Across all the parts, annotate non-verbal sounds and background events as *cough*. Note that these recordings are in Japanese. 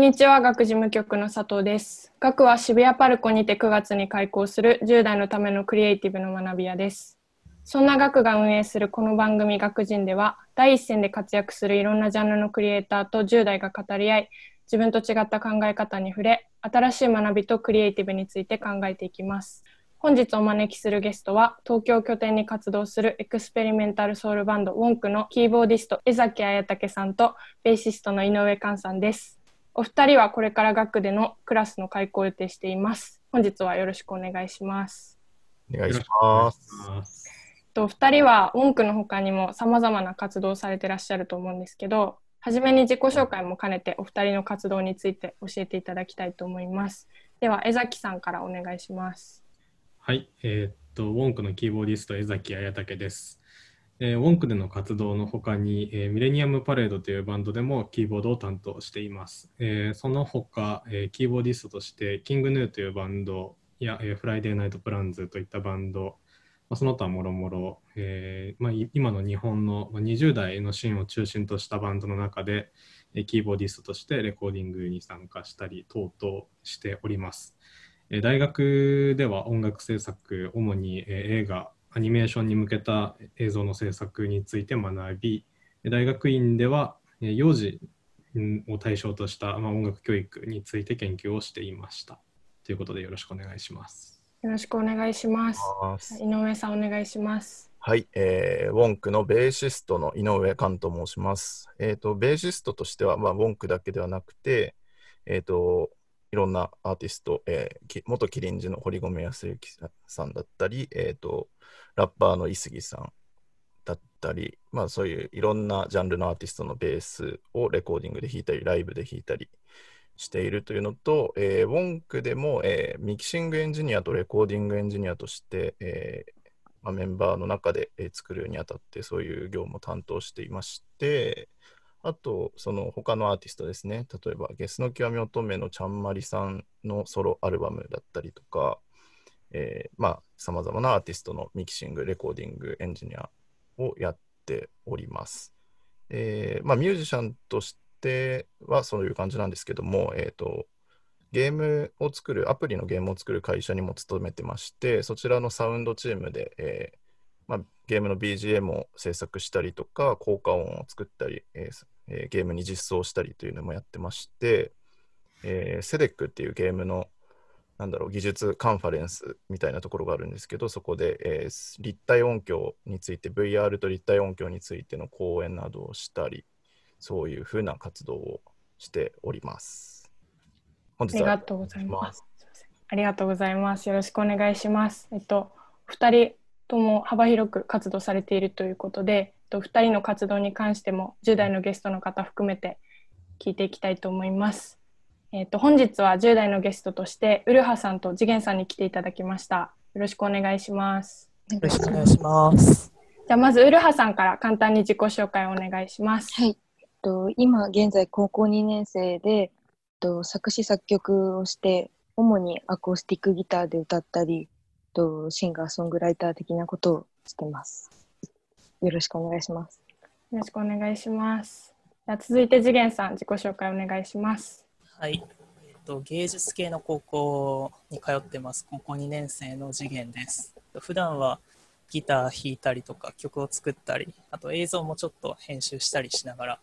んにちは、 GAKU 事務局の佐藤です。 GAKU は渋谷パルコにて9月に開校する10代のためのクリエイティブの学び屋です。そんな GAKU が運営するこの番組ガクジンでは、第一線で活躍するいろんなジャンルのクリエイターと10代が語り合い、自分と違った考え方に触れ、新しい学びとクリエイティブについて考えていきます。本日お招きするゲストは、東京拠点に活動する experimental soul バンド WONK のキーボーディスト江﨑文武さんとベーシストの井上寛さんです。お二人はこれから学でのクラスの開講を予定しています。本日はよろしくお願いします。お願いします。とお二人は WONK の他にも様々な活動をされてらっしゃると思うんですけど、はじめに自己紹介も兼ねてお二人の活動について教えていただきたいと思います。では江崎さんからお願いします。はい、えーっと、ウォンクのキーボーディスト、江崎彩武です。えー WONK での活動の他に、えー millennium parade というバンドでもキーボードを担当しています。えーその他、えーキーボーディストとして、 King Gnu というバンドや、えー Friday Night Plans といったバンド、まあ、その他もろもろ、えーまあ、今の日本の20代のシーンを中心としたバンドの中で、えーキーボーディストとしてレコーディングに参加したり等々しております。え大学では音楽制作、主にえ映画、アニメーションに向けた映像の制作について学び、えー大学院ではえー幼児んを対象とした、まあ、音楽教育について研究をしていました。ということでよろしくお願いします。よろしくお願いします。井上さんお願いします。はい、えーウォンクのベーシストの井上寛と申します。えっ、と、ベーシストとしては、まあ、ウォンクだけではなくて、えっ、と、いろんなアーティスト、えー元キリンジの堀米康之さんだったり、えっ、と、ラッパーの ISSUGI さんだったり、まあそういういろんなジャンルのアーティストのベースをレコーディングで弾いたり、ライブで弾いたりしているというのと、えー WONK でも、えーミキシングエンジニアとレコーディングエンジニアとして、えーまあ、メンバーの中で、えー作るにあたってそういう業務を担当していまして、あと、その他のアーティストですね、例えば、ゲスの極み乙女のちゃん MARI さんのソロアルバムだったりとか、えーまあ、さまざまなアーティストのミキシング、レコーディング、エンジニアをやっております。えーまあ、ミュージシャンとしてはそういう感じなんですけども、えーと、ゲームを作る、アプリのゲームを作る会社にも勤めてまして、そちらのサウンドチームで、えーまあ、ゲームの BGM を制作したりとか、効果音を作ったり、えーえーゲームに実装したりというのもやってまして、えー、セデックっていうゲームのなんだろう技術カンファレンスみたいなところがあるんですけど、そこで、えー立体音響について、VR と立体音響についての講演などをしたり、そういうふうな活動をしております。本日はありがとうございます。ありがとうございます。よろしくお願いします。えっと、二人とも幅広く活動されているということで、と、二人の活動に関しても10代のゲストの方含めて聞いていきたいと思います。えっと、本日は10代のゲストとして、ウルハさんと次元さんに来ていただきました。よろしくお願いします。よろしくお願いします。じゃあ、まずウルハさんから簡単に自己紹介をお願いします。はい。えっと、今現在高校2年生で、えっと、作詞作曲をして、主にアコースティックギターで歌ったり、えっと、シンガーソングライター的なことをしてます。よろしくお願いします。よろしくお願いします。じゃあ続いて次元さん、自己紹介お願いします。はい。えっと、芸術系の高校に通ってます。高校2年生の次元です。普段はギター弾いたりとか曲を作ったり、あと映像もちょっと編集したりしながら、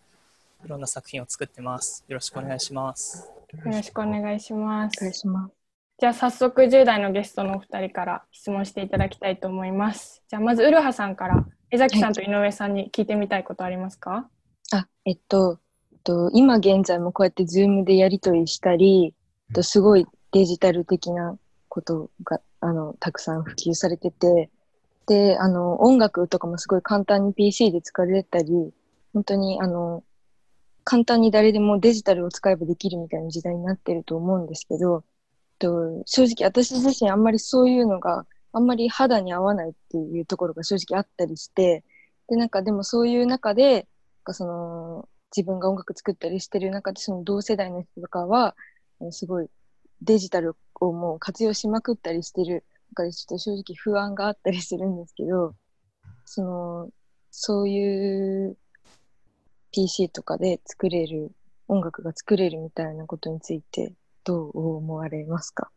いろんな作品を作ってます。よろしくお願いします。よろしくお願いしまお願いす。します。じゃあ早速10代のゲストのお二人から質問していただきたいと思います。じゃあまずウルハさんから江崎さんと井上さんに聞いてみたいことありますか、あ、えっと、えっと、今現在もこうやってズームでやり取りしたり、えっと、すごいデジタル的なことが、あの、たくさん普及されてて、で、あの、音楽とかもすごい簡単に PC で使われたり、本当に、あの、簡単に誰でもデジタルを使えばできるみたいな時代になってると思うんですけど、えっと、正直私自身あんまりそういうのがあんまり肌に合わないっていうところが正直あったりして、で、なんかでもそういう中で、なんかその自分が音楽作ったりしてる中でその同世代の人とかはすごいデジタルをもう活用しまくったりしてる中でちょっと正直不安があったりするんですけどそのそういう PC とかで作れる音楽が作れるみたいなことについてどう思われますか？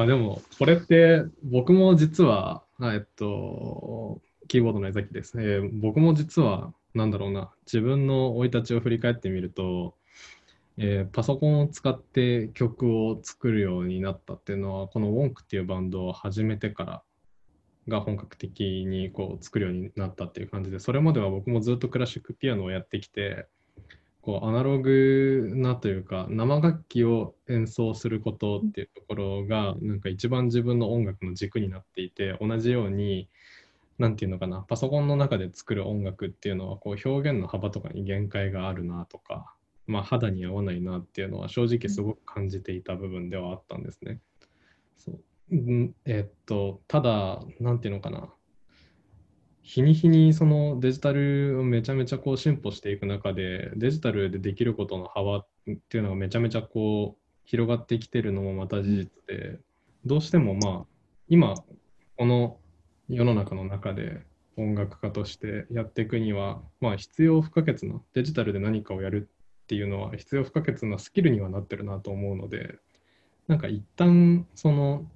まあでも、これって僕も実は、えっと、キーボードの江崎ですね。僕も実は、なんだろうな、自分の生い立ちを振り返ってみると、えーパソコンを使って曲を作るようになったっていうのは、この WONK っていうバンドを始めてからが本格的にこう作るようになったっていう感じで、それまでは僕もずっとクラシックピアノをやってきて、こうアナログなというか生楽器を演奏することっていうところがなんか一番自分の音楽の軸になっていて同じように何て言うのかなパソコンの中で作る音楽っていうのはこう表現の幅とかに限界があるなとか、まあ、肌に合わないなっていうのは正直すごく感じていた部分ではあったんですね。そううんえっとただ何て言うのかな日に日にそのデジタルをめちゃめちゃこう進歩していく中でデジタルでできることの幅っていうのがめちゃめちゃこう広がってきてるのもまた事実でどうしてもまあ今この世の中の中で音楽家としてやっていくにはまあ必要不可欠なデジタルで何かをやるっていうのは必要不可欠なスキルにはなってるなと思うのでなんか一旦その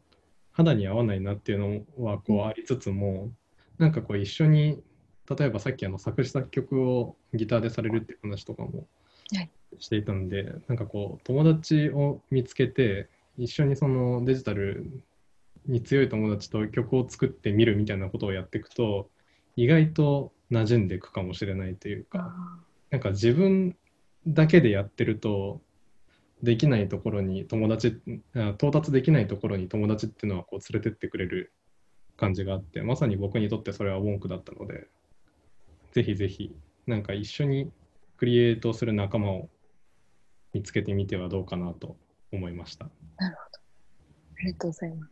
肌に合わないなっていうのはこうありつつもなんかこう一緒に例えばさっきあの作詞作曲をギターでされるっていう話とかもはい。していたんで、なんかこう友達を見つけて一緒にそのデジタルに強い友達と曲を作ってみるみたいなことをやっていくと意外と馴染んでいくかもしれないというかなんか自分だけでやってるとできないところに友達あ到達できないところに友達っていうのはこう連れてってくれる感じがあってまさに僕にとってそれはウォンクだったのでぜひぜひなんか一緒にクリエイトする仲間を見つけてみてはどうかなと思いました。ありがとうございます。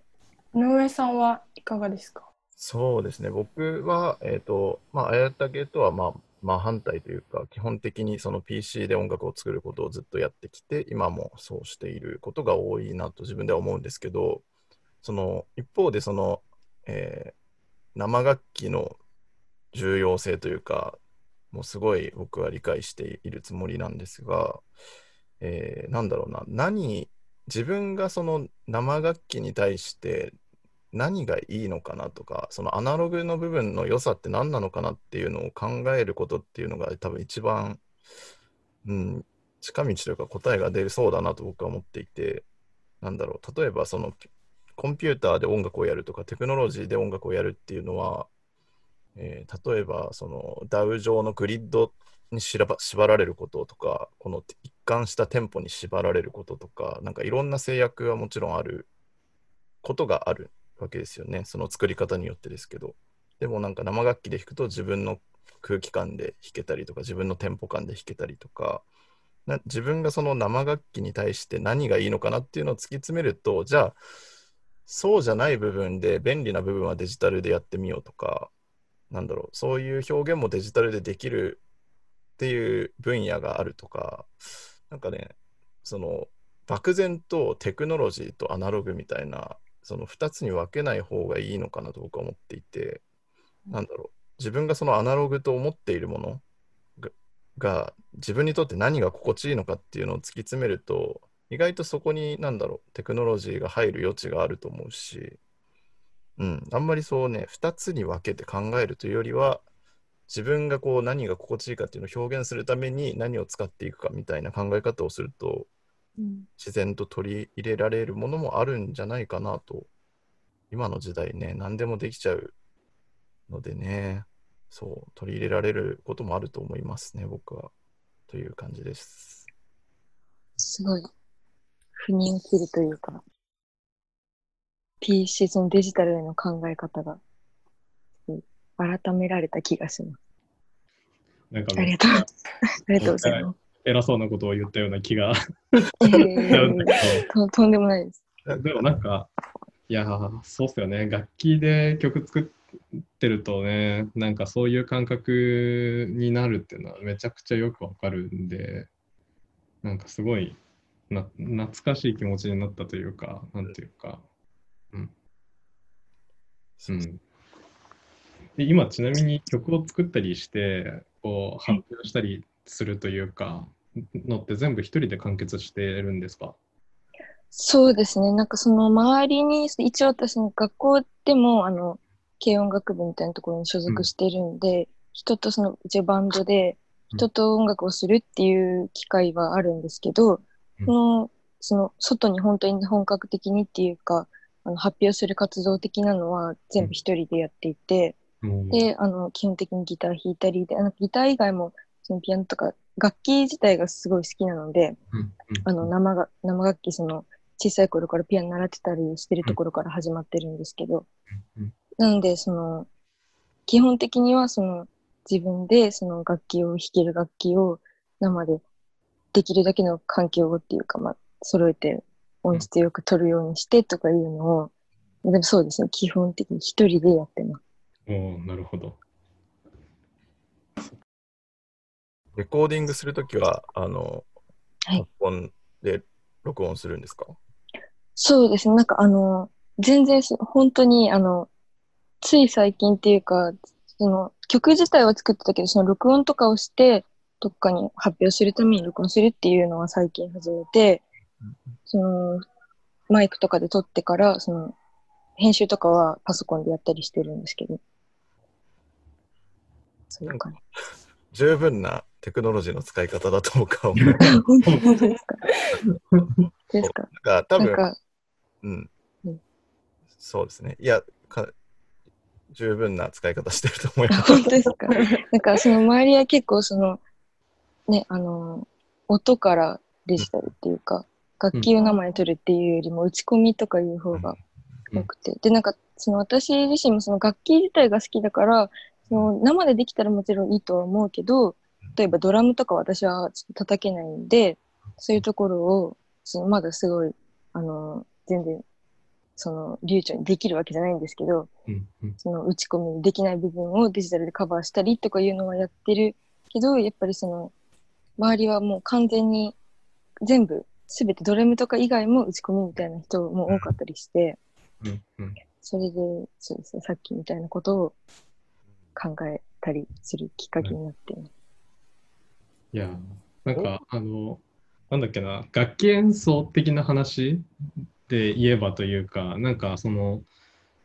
井上さんはいかがですか？そうですね、僕は、えっ、と、まあ、あやたけとは、まあ、まあ、反対というか、基本的にその PC で音楽を作ることをずっとやってきて、今もそうしていることが多いなと自分では思うんですけど、その一方で、その、えー生楽器の重要性というか、もうすごい僕は理解しているつもりなんですが、えーなんだろうな、何、自分がその生楽器に対して何がいいのかなとか、そのアナログの部分の良さって何なのかなっていうのを考えることっていうのが多分一番、うん、近道というか答えが出るそうだなと僕は思っていて、なんだろう、例えばそのコンピューターで音楽をやるとかテクノロジーで音楽をやるっていうのは、えー例えばその DAW 上のグリッドに縛られることとか、この一貫したテンポに縛られることとか、なんかいろんな制約はもちろんあることがあるわけですよね。その作り方によってですけど。でもなんか生楽器で弾くと自分の空気感で弾けたりとか、自分のテンポ感で弾けたりとか、な自分がその生楽器に対して何がいいのかなっていうのを突き詰めると、じゃあ、そうじゃない部分で便利な部分はデジタルでやってみようとか、なんだろう、そういう表現もデジタルでできるっていう分野があるとか、なんかね、その漠然とテクノロジーとアナログみたいな、その2つに分けない方がいいのかなと僕は思っていて、なんだろう、自分がそのアナログと思っているものがが自分にとって何が心地いいのかっていうのを突き詰めると、意外とそこに、なんだろう、テクノロジーが入る余地があると思うし、うん、あんまりそうね、2つに分けて考えるというよりは、自分がこう何が心地いいかっていうのを表現するために何を使っていくかみたいな考え方をすると、うん自然と取り入れられるものもあるんじゃないかなと、今の時代ね、何でもできちゃうのでね、そう、取り入れられることもあると思いますね、僕は。という感じです。すごい、腑に落ちるというか、PC、そのデジタルへの考え方が、うん改められた気がします。なんかありがとう。ありがとうございます。*laughs* 偉そうなことを言ったような気がえーけととんでもないです。ど、でもなんか、いやー、そうっすよね。楽器で曲作ってるとね、なんかそういう感覚になるっていうのはめちゃくちゃよくわかるんで、なんかすごいな懐かしい気持ちになったというか、なんていうか、うん。うん、で今ちなみに曲を作ったりしてこう発表したりするというか、のって全部一人で完結してるんですか？そうですね。なんかその周りに、一応私の学校でも、あの、軽音楽部みたいなところに所属してるんで、人とその、一応バンドで、人と音楽をするっていう機会はあるんですけど、うんその、その、外に本当に本格的にっていうか、あの発表する活動的なのは全部一人でやっていて、うん。で、あの、基本的にギター弾いたりで、あのギター以外も、そのピアノとか、楽器自体がすごい好きなので、うん。あの、生が、生楽器、その、小さい頃からピアノ習ってたりしてるところから始まってるんですけど、うん。なので、その、基本的には、その、自分で、その楽器を弾ける楽器を生でできるだけの環境をっていうか、まあ、揃えて音質よく取るようにしてとかいうのを、でもそうですね、基本的に一人でやってます。おーなるほど。レコーディングするときは、あの、はいパソコンで録音するんですか？そうですね。なんかあの、全然そ本当にあの、つい最近っていうか、その曲自体は作ってたけど、その録音とかをして、どっかに発表するために録音するっていうのは最近始めて、その、マイクとかで撮ってから、その、編集とかはパソコンでやったりしてるんですけど。そういう感十分なテクノロジーの使い方だと僕は思う。じ。本 *laughs* 当ですか？ですかなんか多分、んうん。そうですね。いや、か十分な使い方してると思います。本当ですか？*laughs* なんかその周りは結構その、ね、あの、音からデジタルっていうか、楽器を生で撮るっていうよりも打ち込みとかいう方が多くて。で、なんかその私自身もその楽器自体が好きだから、その生でできたらもちろんいいとは思うけど、例えばドラムとか私はちょっと叩けないんで、そういうところを、そのまだすごい、あの、全然、その流暢にできるわけじゃないんですけど、うんうんその打ち込みできない部分をデジタルでカバーしたりとかいうのはやってるけど、やっぱりその、周りはもう完全に全部、すべてドラムとか以外も打ち込みみたいな人も多かったりして、うんうんそれで、そうですね、さっきみたいなことを考えたりするきっかけになってます。いや、なんか、あの、なんだっけな、楽器演奏的な話で言えばというか、なんかその、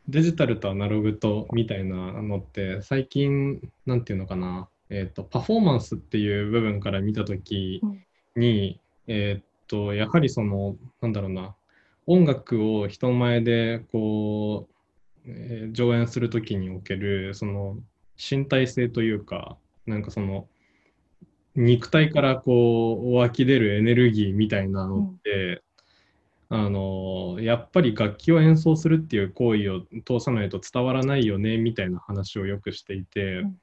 デジタルとアナログとみたいなのって、最近、なんていうのかな、えっと、パフォーマンスっていう部分から見たときに、えっと、やはりその、なんだろうな、音楽を人前でこう、えー上演するときにおける、その、身体性というか、なんかその、肉体からこう湧き出るエネルギーみたいなのって、あのやっぱり楽器を演奏するっていう行為を通さないと伝わらないよねみたいな話をよくしていて、うん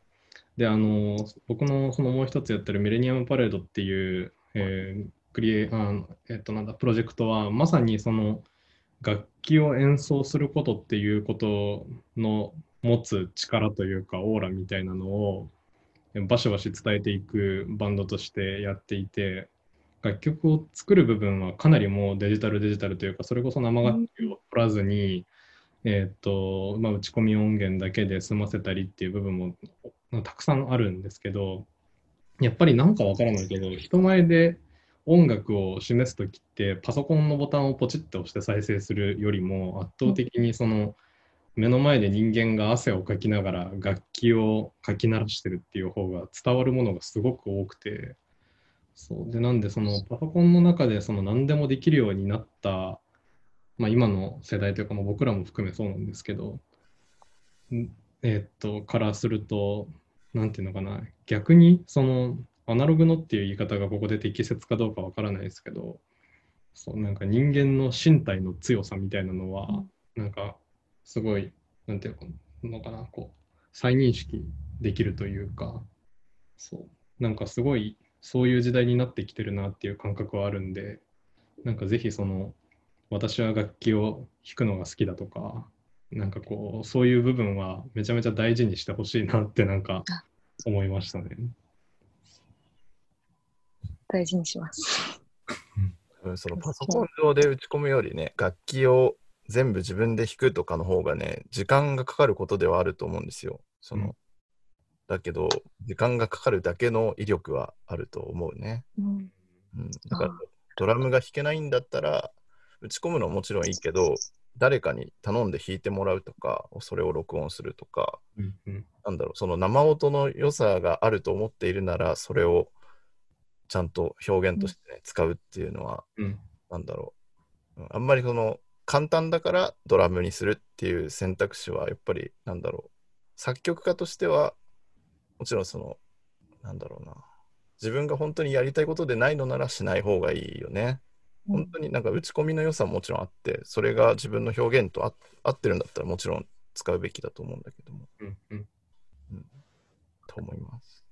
であの僕のそのもう一つやってるミレニアムパレードっていう、えークリエあのえっとなんだプロジェクトはまさにその楽器を演奏することっていうことの持つ力というかオーラみたいなのをバシバシ伝えていくバンドとしてやっていて楽曲を作る部分はかなりもうデジタルデジタルというかそれこそ生楽器を取らずに、えーっとまあ、打ち込み音源だけで済ませたりっていう部分もたくさんあるんですけどやっぱりなんかわからないけど人前で音楽を示す時ってパソコンのボタンをポチッと押して再生するよりも圧倒的にその目の前で人間が汗をかきながら楽器をかき鳴らしてるっていう方が伝わるものがすごく多くてそう。でなんでそのパソコンの中でその何でもできるようになった、まあ、今の世代というか、まあ、僕らも含めそうなんですけどえっとからするとなんていうのかな。逆にそのアナログのっていう言い方がここで適切かどうかわからないですけどそうなんか人間の身体の強さみたいなのは、なんかすごいなんていうのかなこう再認識できるというかそう。なんかすごいそういう時代になってきてるなっていう感覚はあるんでなんかぜひその私は楽器を弾くのが好きだとかなんかこうそういう部分はめちゃめちゃ大事にしてほしいなってなんか思いましたね。大事にします。うんそのパソコン上で打ち込むよりね、楽器を全部自分で弾くとかの方がね、時間がかかることではあると思うんですよ。その、うんだけど、時間がかかるだけの威力はあると思うね。うんうん、だからあ、ドラムが弾けないんだったら、打ち込むのはもちろんいいけど、誰かに頼んで弾いてもらうとか、それを録音するとか、うんうん。なんだろう、その生音の良さがあると思っているなら、それをちゃんと表現として、ね使うっていうのは、うん。なんだろう、うんあんまりその簡単だからドラムにするっていう選択肢は、やっぱりなんだろう、作曲家としては、もちろんその、なんだろうな、自分が本当にやりたいことでないのならしない方がいいよね。本当になんか打ち込みの良さももちろんあって、それが自分の表現とあ合ってるんだったらもちろん使うべきだと思うんだけども、うんうん。と思います。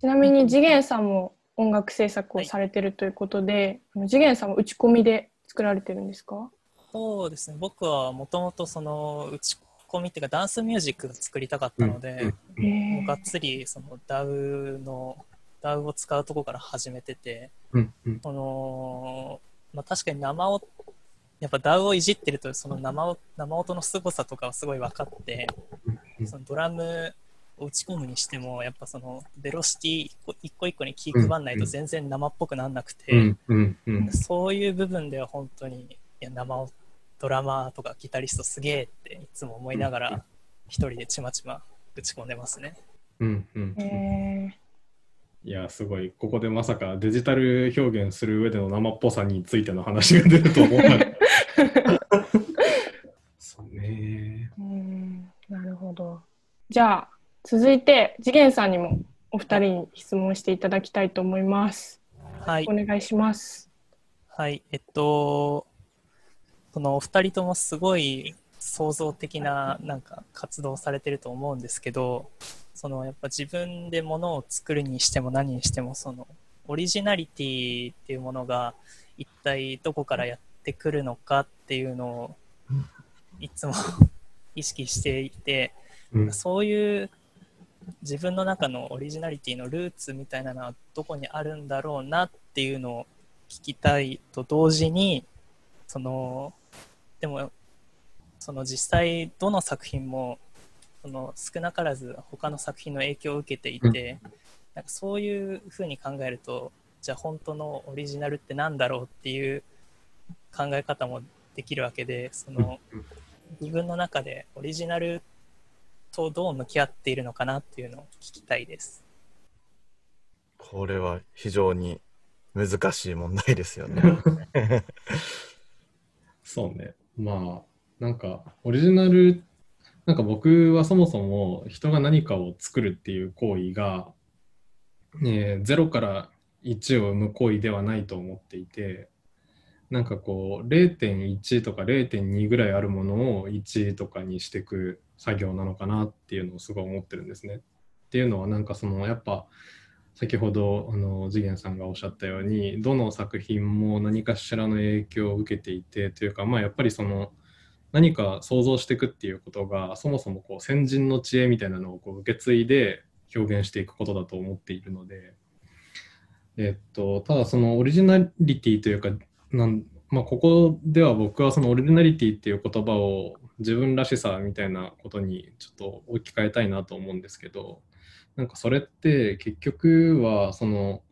ちなみに次元さんも音楽制作をされてるということで、あの次元さんは打ち込みで作られてるんですか？そうですね。僕はもともとその打ち込みっていうかダンスミュージックが作りたかったので、うんへがっつりその DAW の DAW を使うところから始めてて、うんうん。そのまあ、確かに生音やっぱ DAW をいじってるとその生音生音の凄さとかはすごい分かってうん。そのドラムを打ち込むにしてもやっぱそのベロシティ一個一個一個に気配んないと全然生っぽくなんなくて、そういう部分では本当にいや生音ドラマーとかギタリストすげえっていつも思いながら一人でちまちま打ち込んでますね。うん。うん。えへいや、すごい。ここでまさかデジタル表現する上での生っぽさについての話が出ると思わなか。*laughs* そうね。ーうんなるほど。じゃあ続いて次元さんにもお二人に質問していただきたいと思います。はいお、願いします。はい、えっと、そのお二人ともすごい創造的ななんか活動をされてると思うんですけど、そのやっぱ自分でものを作るにしても何にしてもそのオリジナリティっていうものが一体どこからやってくるのかっていうのをいつも *laughs* 意識していて、うん。そういう自分の中のオリジナリティのルーツみたいなのはどこにあるんだろうなっていうのを聞きたいと同時にそのでもその実際どの作品もその少なからず他の作品の影響を受けていて、なんかそういうふうに考えるとじゃあ本当のオリジナルってなんだろうっていう考え方もできるわけでその自分の中でオリジナルとどう向き合っているのかなっていうのを聞きたいです。これは非常に難しい問題ですよね。*laughs* そうね。まあ、なんか、オリジナル、なんか僕はそもそも人が何かを作るっていう行為が、えー0から1を生む行為ではないと思っていて、なんかこう、0.1とか0.2ぐらいあるものを1とかにしていく作業なのかなっていうのをすごい思ってるんですね。っていうのは、なんかその、やっぱ、先ほどあの次元さんがおっしゃったようにどの作品も何かしらの影響を受けていてというかまあやっぱりその何か想像していくっていうことがそもそもこう先人の知恵みたいなのをこう受け継いで表現していくことだと思っているので、えっと、ただそのオリジナリティというかなん、まあ、ここでは僕はそのオリジナリティっていう言葉を自分らしさみたいなことにちょっと置き換えたいなと思うんですけどなんかそれって結局はその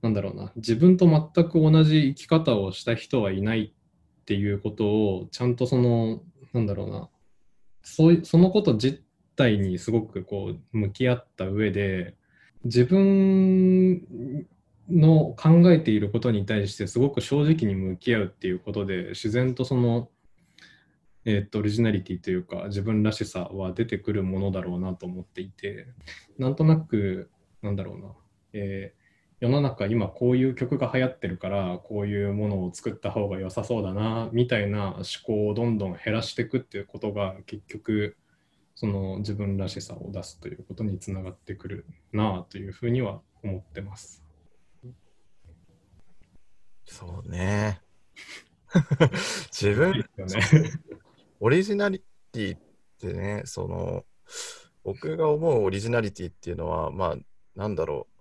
なんだろうな自分と全く同じ生き方をした人はいないっていうことをちゃんとそのなんだろうな。そういそのこと自体にすごくこう向き合った上で自分の考えていることに対してすごく正直に向き合うっていうことで自然とそのえっとオリジナリティというか自分らしさは出てくるものだろうなと思っていてなんとなくなんだろうな、えー世の中今こういう曲が流行ってるからこういうものを作った方が良さそうだなみたいな思考をどんどん減らしていくっていうことが結局その自分らしさを出すということにつながってくるなというふうには思ってます。そうね。*laughs* 自分、ね。オリジナリティってね、その、僕が思うオリジナリティっていうのは、まあ、なんだろう、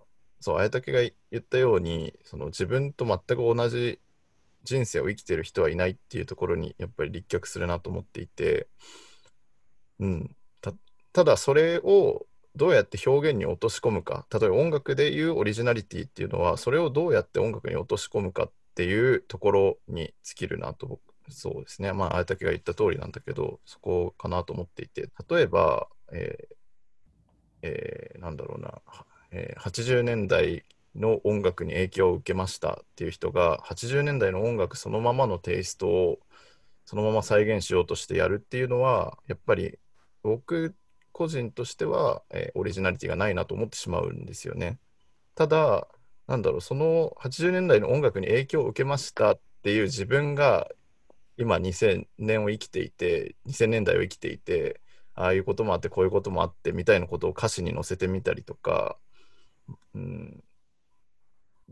そう、綾竹が言ったように、その自分と全く同じ人生を生きてる人はいないっていうところに、やっぱり立脚するなと思っていて、うん、たただそれをどうやって表現に落とし込むか例えば音楽でいうオリジナリティっていうのはそれをどうやって音楽に落とし込むかっていうところに尽きるなと僕そうですね。まあ綾竹が言った通りなんだけどそこかなと思っていて。例えば、えーえーなんだろうな、え80年代の音楽に影響を受けましたっていう人が80年代の音楽そのままのテイストをそのまま再現しようとしてやるっていうのはやっぱり僕個人としては、えオリジナリティがないなと思ってしまうんですよね。ただなんだろうその80年代の音楽に影響を受けましたっていう自分が今2000年を生きていて2000年代を生きていてああいうこともあってこういうこともあってみたいなことを歌詞に載せてみたりとか、うん、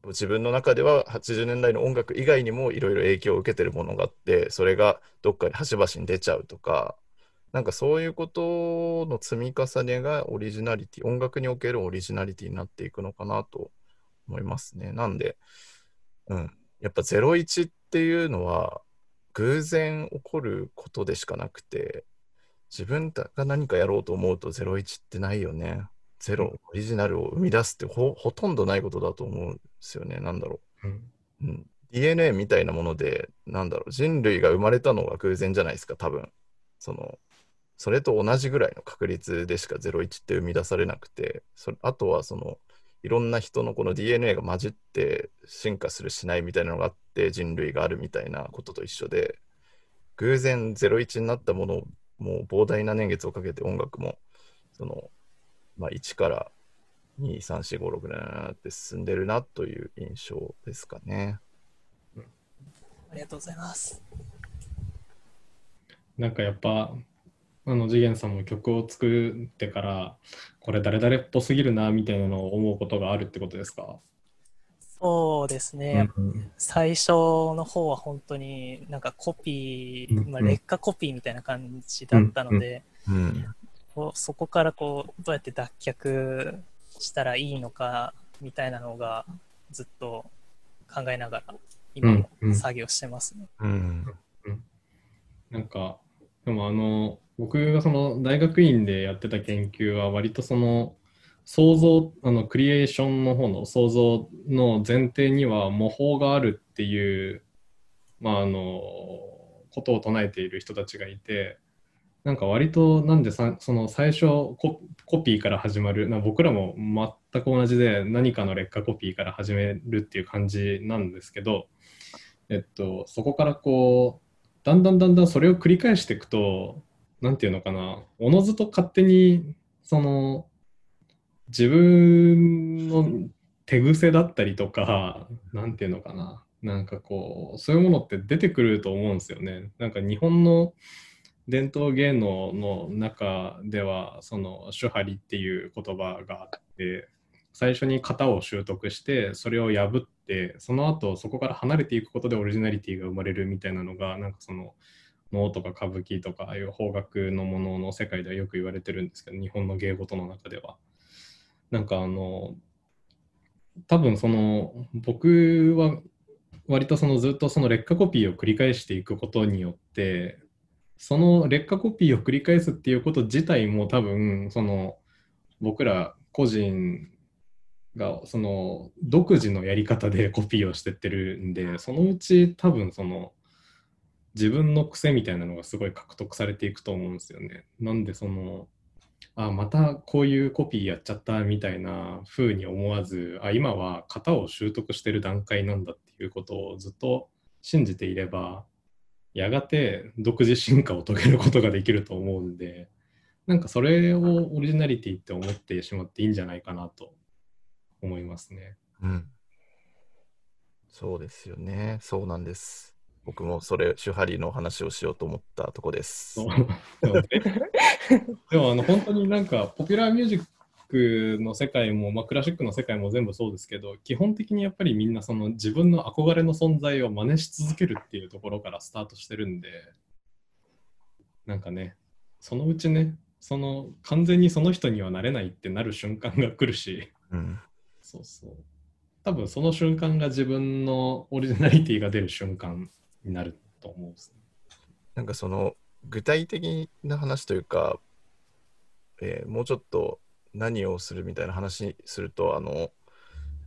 自分の中では80年代の音楽以外にもいろいろ影響を受けてるものがあってそれがどっかに端々に出ちゃうとかなんかそういうことの積み重ねがオリジナリティ音楽におけるオリジナリティになっていくのかなと思いますね。なんで、うん、やっぱ01っていうのは偶然起こることでしかなくて自分が何かやろうと思うと01ってないよね。ゼロ、オリジナルを生み出すってほほとんどないことだと思うんですよね。なんだろうんう。うん、DNA みたいなもので、なんだろう、人類が生まれたのが偶然じゃないですか、多分。その、それと同じぐらいの確率でしか01って生み出されなくて、それあとはその、いろんな人のこの DNA が混じって進化するしないみたいなのがあって人類があるみたいなことと一緒で偶然01になったものをもう膨大な年月をかけて音楽もその、まあ、1から23456年って進んでるなという印象ですかね。ありがとうございます。なんかやっぱあの次元さんも曲を作ってからこれ誰々っぽすぎるなみたいなのを思うことがあるってことですか、そうですね。うん最初の方は本当になんかコピー、まあ、劣化コピーみたいな感じだったので、うん、こうそこからこうどうやって脱却したらいいのかみたいなのがずっと考えながら今も作業してますね。うん、なんかでもあの僕がその大学院でやってた研究は割とその想像あのクリエーションの方の想像の前提には模倣があるっていうまああのことを唱えている人たちがいてなんか割となんでさその最初コピーから始まるな僕らも全く同じで何かの劣化コピーから始めるっていう感じなんですけど、えっと、そこからこうだんだんだんだんそれを繰り返していくとなんていうのかなおのずと勝手にその自分の手癖だったりとかなんていうのかななんかこうそういうものって出てくると思うんですよね。なんか日本の伝統芸能の中ではその手張りっていう言葉があって最初に型を習得してそれを破ってその後そこから離れていくことでオリジナリティが生まれるみたいなのがなんかその能とか歌舞伎とかああいう邦楽のものの世界ではよく言われてるんですけど日本の芸事の中では。なんかあの多分その僕は割とそのずっとその劣化コピーを繰り返していくことによってその劣化コピーを繰り返すっていうこと自体も多分その僕ら個人がその独自のやり方で *laughs* コピーをしてってるんでそのうち多分その自分の癖みたいなのがすごい獲得されていくと思うんですよね。なんでそのあまたこういうコピーやっちゃったみたいな風に思わずあ今は型を習得してる段階なんだっていうことをずっと信じていればやがて独自進化を遂げることができると思うんでなんかそれをオリジナリティって思ってしまっていいんじゃないかなと思いますね。うん。そうですよね。そうなんです。僕もそれ、手張りの話をしようと思ったとこです。でもあの本当になんかポピュラーミュージックの世界も、まあ、クラシックの世界も全部そうですけど基本的にやっぱりみんなその自分の憧れの存在を真似し続けるっていうところからスタートしてるんでなんかねそのうちねその完全にその人にはなれないってなる瞬間が来るしうん。そうそう多分その瞬間が自分のオリジナリティが出る瞬間になると思うんですね。なんかその具体的な話というか、えーもうちょっと何をするみたいな話すると、あの、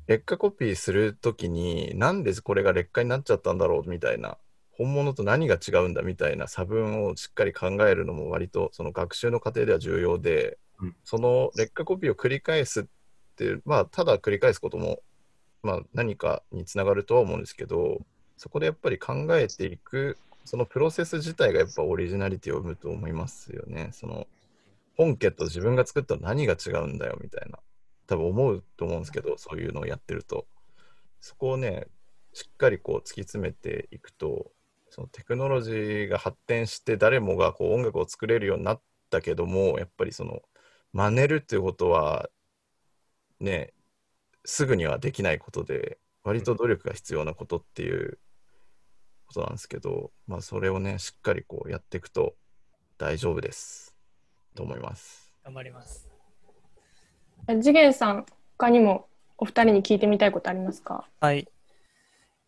劣化コピーするときに、なんでこれが劣化になっちゃったんだろうみたいな、本物と何が違うんだみたいな差分をしっかり考えるのも割とその学習の過程では重要で、うんその劣化コピーを繰り返すってまあ、ただ繰り返すことも、まあ、何かにつながるとは思うんですけど、そこでやっぱり考えていく、そのプロセス自体がやっぱオリジナリティを生むと思いますよね。その本家と自分が作ったら何が違うんだよみたいな、多分思うと思うんですけど、そういうのをやってると。そこをね、しっかりこう突き詰めていくと、そのテクノロジーが発展して誰もがこう音楽を作れるようになったけども、やっぱりその真似るっていうことは、ね、すぐにはできないことで、割と努力が必要なことっていうことなんですけど、まあそれをね、しっかりこうやっていくと大丈夫です。と思います。頑張ります。次元さん、他にもお二人に聞いてみたいことありますか？はい。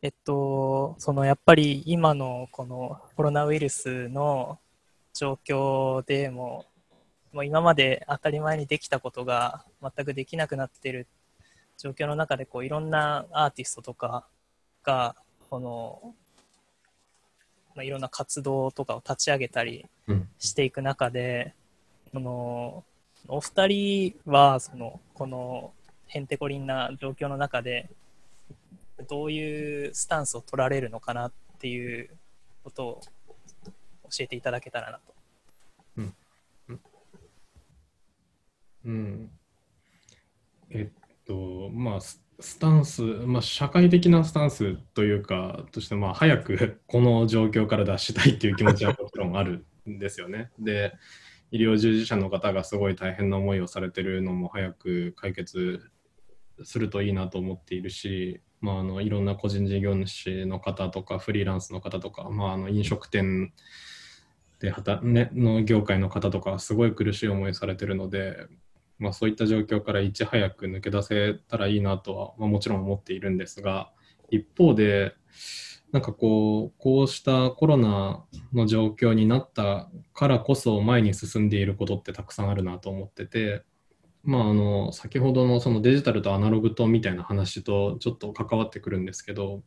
えっと、そのやっぱり今のこのコロナウイルスの状況でも、もう今まで当たり前にできたことが全くできなくなっている状況の中でこういろんなアーティストとかがこの、まあ、いろんな活動とかを立ち上げたりうんしていく中で、そのお二人はそのこのへんてこりんな状況の中でどういうスタンスを取られるのかなっていうことを教えていただけたらなと。うん。えっと、まあ、ススタンス、まあ、社会的なスタンスというか、として、まあ、早くこの状況から脱したいっていう気持ちはもちろんあるんですよね。で、医療従事者の方がすごい大変な思いをされてるのも早く解決するといいなと思っているし、まあ、あのいろんな個人事業主の方とかフリーランスの方とか、まあ、あの飲食店で働、ね、の業界の方とかすごい苦しい思いされてるので、まあ、そういった状況からいち早く抜け出せたらいいなとは、まあ、もちろん思っているんですが一方でなんかこうこうしたコロナの状況になったからこそ前に進んでいることってたくさんあるなと思ってて、まあ、あの先ほどのそのデジタルとアナログとみたいな話とちょっと関わってくるんですけど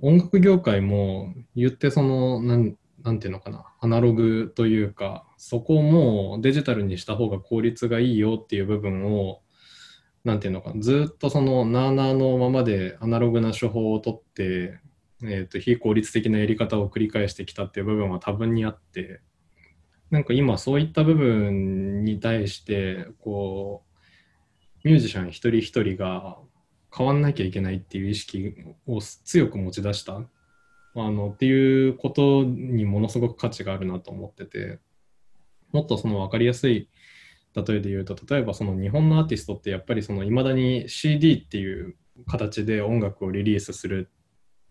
音楽業界も言ってそのなんなんていうのかなアナログというかそこもデジタルにした方が効率がいいよっていう部分をなんていうのかずっとそのなあなあのままでアナログな手法を取って、えー、と非効率的なやり方を繰り返してきたっていう部分は多分にあってなんか今そういった部分に対してこうミュージシャン一人一人が変わんなきゃいけないっていう意識を強く持ち出したあのっていうことにものすごく価値があるなと思っててもっとその分かりやすい例えで言うと例えばその日本のアーティストってやっぱりその未だに CD っていう形で音楽をリリースする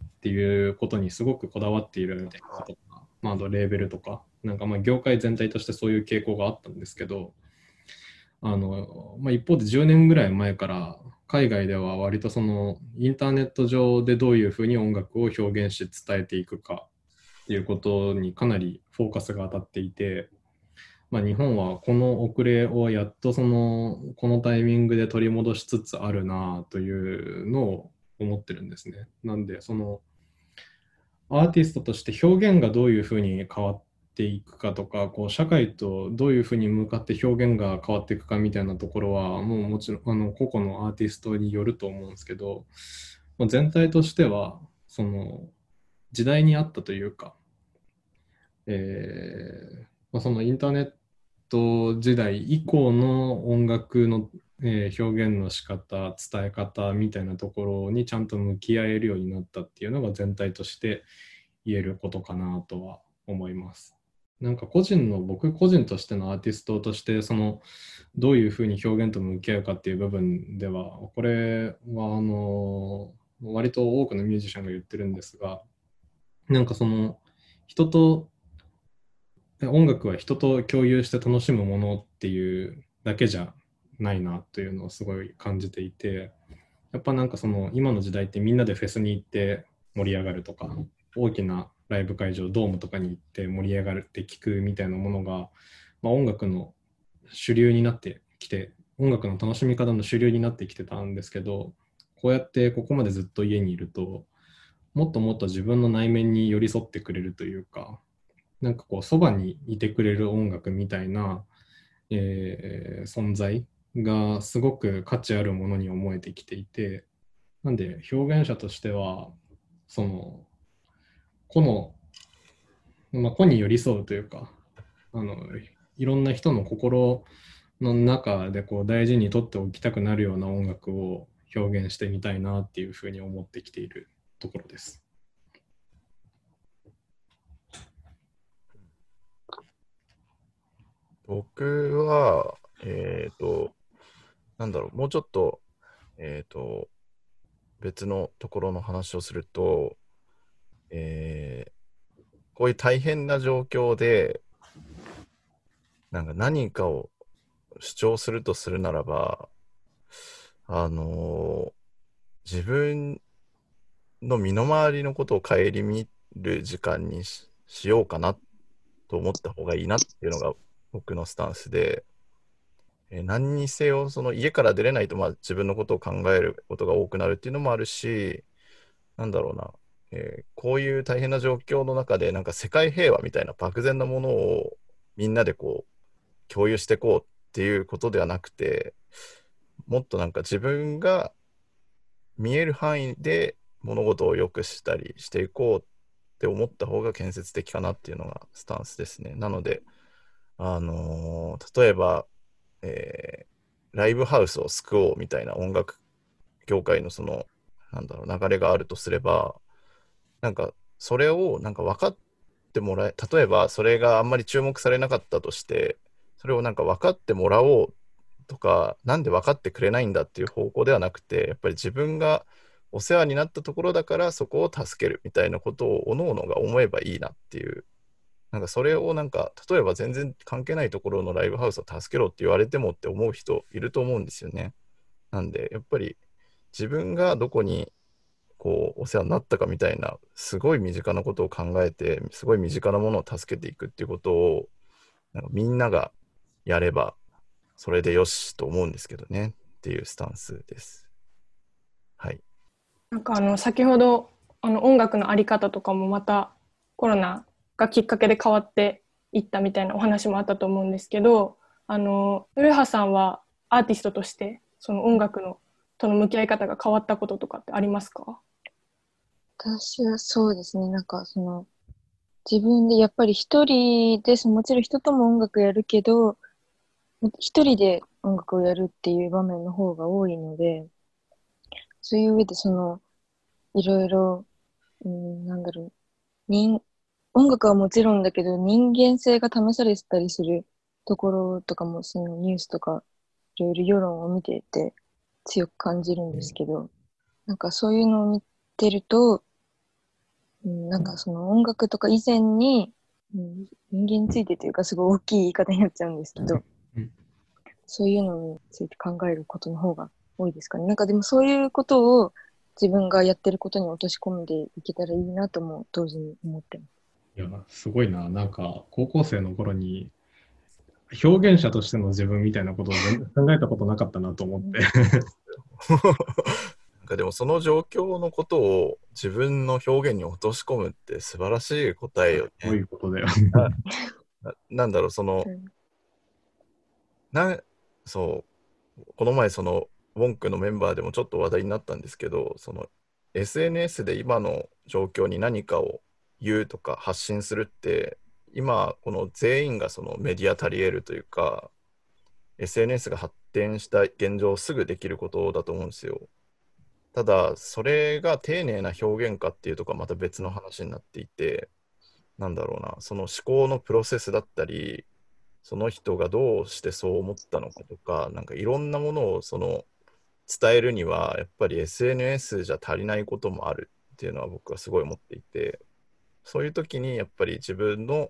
っていうことにすごくこだわっている方とか、まあ、あとレーベルとかなんかまあ業界全体としてそういう傾向があったんですけどあの、まあ、一方で10年ぐらい前から海外では割とそのインターネット上でどういうふうに音楽を表現して伝えていくかっていうことにかなりフォーカスが当たっていて、まあ、日本はこの遅れをやっとそのこのタイミングで取り戻しつつあるなというのを思ってるんですね。なんでそのアーティストとして表現がどういうふうに変わっていくかとかこう社会とどういうふうに向かって表現が変わっていくかみたいなところはもうもちろんあの個々のアーティストによると思うんですけど、まあ、全体としてはその時代に合ったというか、えーまあ、そのインターネット時代以降の音楽の、えー表現の仕方伝え方みたいなところにちゃんと向き合えるようになったっていうのが全体として言えることかなとは思います。なんか個人の僕個人としてのアーティストとしてそのどういうふうに表現と向き合うかっていう部分ではこれはあの割と多くのミュージシャンが言ってるんですがなんかその人と音楽は人と共有して楽しむものっていうだけじゃないなというのをすごい感じていてやっぱなんかその今の時代ってみんなでフェスに行って盛り上がるとか大きなライブ会場ドームとかに行って盛り上がるって聞くみたいなものが、まあ、音楽の主流になってきて音楽の楽しみ方の主流になってきてたんですけど、こうやってここまでずっと家にいると、もっともっと自分の内面に寄り添ってくれるというか、なんかこう、そばにいてくれる音楽みたいな、えー存在がすごく価値あるものに思えてきていて、なんで表現者としては、その、個の、まあ、個に寄り添うというか、あの、いろんな人の心の中でこう大事に取っておきたくなるような音楽を表現してみたいなっていうふうに思ってきているところです。僕は、えっ、と、なんだろう、もうちょっと、えっ、と、別のところの話をすると、えーこういう大変な状況で、なんか何かを主張するとするならば、あのー自分の身の回りのことを顧みる時間にししようかなと思った方がいいなっていうのが僕のスタンスで、何にせよその家から出れないとまあ自分のことを考えることが多くなるっていうのもあるしなんだろうな、えーこういう大変な状況の中でなんか世界平和みたいな漠然なものをみんなでこう共有していこうっていうことではなくてもっとなんか自分が見える範囲で物事を良くしたりしていこうって思った方が建設的かなっていうのがスタンスですね。なので、あのー例えば、えーライブハウスを救おうみたいな音楽業界のその、なんだろう、流れがあるとすれば、なんか、それをなんか分かってもらえ、例えばそれがあんまり注目されなかったとして、それをなんか分かってもらおうとか、なんで分かってくれないんだっていう方向ではなくて、やっぱり自分がお世話になったところだからそこを助けるみたいなことを各々が思えばいいなっていうなんかそれをなんか例えば全然関係ないところのライブハウスを助けろって言われてもって思う人いると思うんですよね。なんでやっぱり自分がどこにこうお世話になったかみたいなすごい身近なことを考えてすごい身近なものを助けていくっていうことをなんかみんながやればそれでよしと思うんですけどねっていうスタンスです。はい。なんかあの先ほどあの音楽のあり方とかもまたコロナがきっかけで変わっていったみたいなお話もあったと思うんですけどあの古葉さんはアーティストとしてその音楽のとの向き合い方が変わったこととかってありますか？私はそうですね、なんかその、自分でやっぱり一人です。もちろん人とも音楽やるけど、一人で音楽をやるっていう場面の方が多いので、そういう上でその、いろいろ、うん、なんだろう、人、音楽はもちろんだけど、人間性が試されてたりするところとかも、そのニュースとか、いろいろ世論を見ていて強く感じるんですけど、なんかそういうのを見てると、うん、なんかその音楽とか以前に、うん、人間についてというかすごい大きい言い方になっちゃうんですけどうん、そういうのについて考えることの方が多いですかね。なんかでもそういうことを自分がやってることに落とし込んでいけたらいいなとも同時に思ってます。いや、すごいな。なんか、高校生の頃に、表現者としての自分みたいなことを全然考えたことなかったなと思って。*laughs* なんかでもその状況のことを自分の表現に落とし込むって素晴らしい答えよね。どういうことだよ。な *laughs* なんだろう、その、うんなそう、この前その、ウォンクのメンバーでもちょっと話題になったんですけど、その SNS で今の状況に何かを言うとか発信するって、今この全員がそのメディア足り得るというか、SNS が発展した現状すぐできることだと思うんですよ。ただ、それが丁寧な表現かっていうとかまた別の話になっていて、なんだろうな、その思考のプロセスだったり、その人がどうしてそう思ったのかとか、なんかいろんなものをその伝えるには、やっぱり SNS じゃ足りないこともあるっていうのは僕はすごい思っていて、そういう時にやっぱり自分の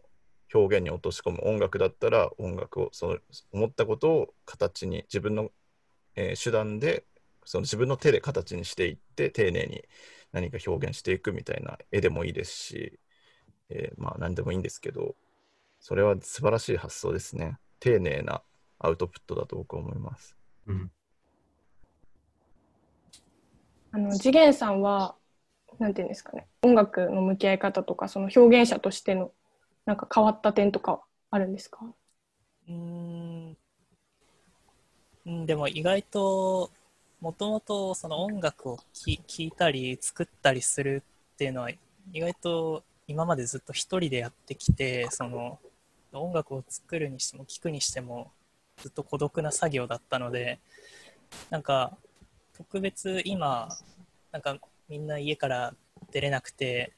表現に落とし込む音楽だったら音楽をその思ったことを形に自分の、えー手段でその自分の手で形にしていって丁寧に何か表現していくみたいな絵でもいいですし、えーまあ何でもいいんですけどそれは素晴らしい発想ですね。丁寧なアウトプットだと僕は思います。うん。あの次元さんはなんていうんですかね。音楽の向き合い方とかその表現者としてのなんか変わった点とかあるんですか？うん。でも意外ともともとその音楽を聴いたり作ったりするっていうのは意外と今までずっと一人でやってきてその音楽を作るにしても聴くにしてもずっと孤独な作業だったのでなんか特別今なんかみんな家から出れなくて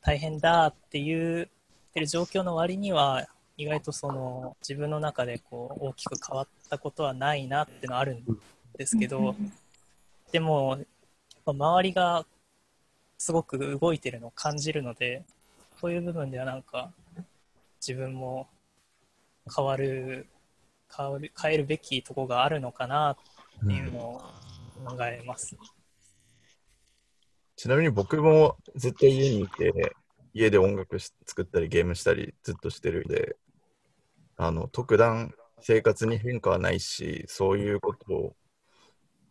大変だっていうってる状況の割には意外とその自分の中でこう大きく変わったことはないなっていうのはあるんですけどでも周りがすごく動いてるのを感じるのでそういう部分ではなんか自分も変わる変わる変えるべきとこがあるのかなっていうのを考えます。ちなみに僕もずっと家にいて、家で音楽し作ったりゲームしたりずっとしてるんで、あの、特段生活に変化はないし、そういうことを、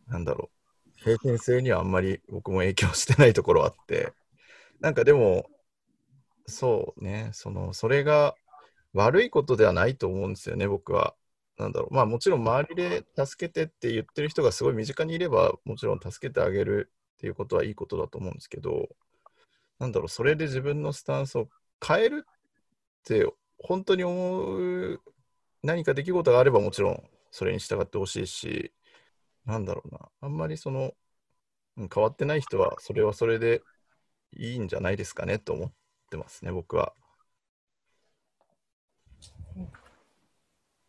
なんだろう、平均性にはあんまり僕も影響してないところあって、なんかでも、そうね、その、それが悪いことではないと思うんですよね、僕は。なんだろう、まあもちろん周りで助けてって言ってる人がすごい身近にいれば、もちろん助けてあげるっていうことはいいことだと思うんですけど、なんだろう、それで自分のスタンスを変えるって本当に思う何か出来事があればもちろんそれに従ってほしいし、なんだろうな、あんまりその、うん変わってない人はそれはそれでいいんじゃないですかねと思ってますね、僕は。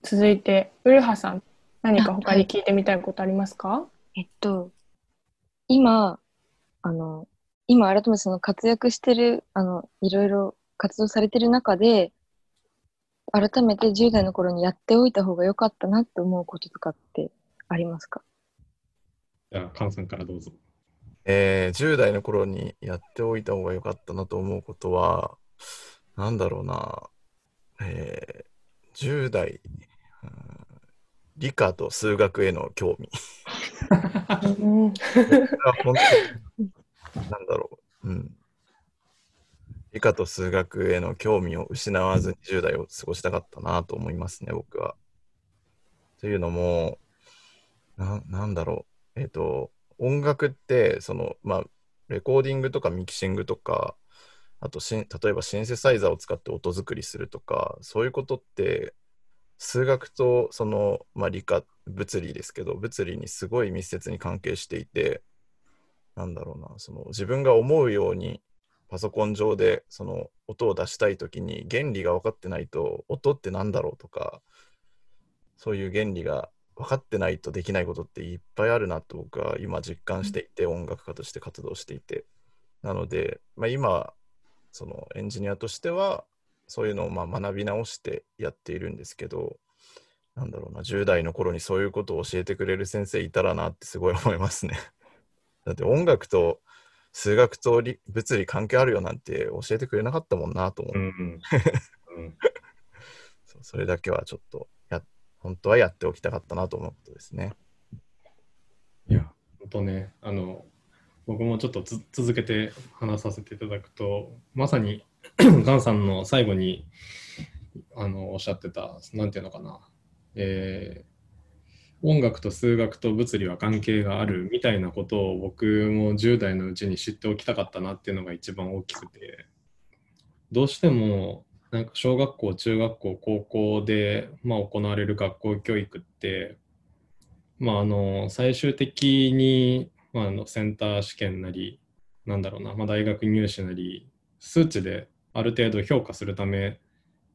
続いてウルハさん何か他に聞いてみたいことありますか？えっと、今、あの、今改めてその活躍してる、あの、いろいろ活動されてる中で、改めて10代の頃にやっておいた方が良かったなって思うこととかってありますか？じゃあ、カンさんからどうぞ。えー10代の頃にやっておいた方が良かったなと思うことは、なんだろうな、えー10代、うん理科と数学への興味。本当に、なんだろう、うん。理科と数学への興味を失わずに10代を過ごしたかったなと思いますね、僕は。というのも、ななんだろう、えっ、と、音楽って、その、まあ、レコーディングとかミキシングとか、あとしん、例えばシンセサイザーを使って音作りするとか、そういうことって、数学とその、まあ、理科、物理ですけど、物理にすごい密接に関係していて、なんだろうな、その自分が思うようにパソコン上でその音を出したいときに原理が分かってないと音ってなんだろうとかそういう原理が分かってないとできないことっていっぱいあるなと僕は今実感していて音楽家として活動していて。なので、まあ、今そのエンジニアとしてはそういうのをまあ学び直してやっているんですけどなんだろうな10代の頃にそういうことを教えてくれる先生いたらなってすごい思いますね。*laughs* だって音楽と数学と理物理関係あるよなんて教えてくれなかったもんなと思って、うんうん。うん *laughs* そうそれだけはちょっとや本当はやっておきたかったなと思うことですね。いや、本当ね、あの、僕もちょっとつ続けて話させていただくと、まさに *clears throat* ガンさんの最後にあのおっしゃってた、なんていうのかな、えー音楽と数学と物理は関係があるみたいなことを僕も10代のうちに知っておきたかったなっていうのが一番大きくて、どうしてもなんか小学校、中学校、高校で、まあ、行われる学校教育って、まあ、あの最終的に、まあ、あのセンター試験なり、なんだろうな、まあ、大学入試なり、数値である程度評価するため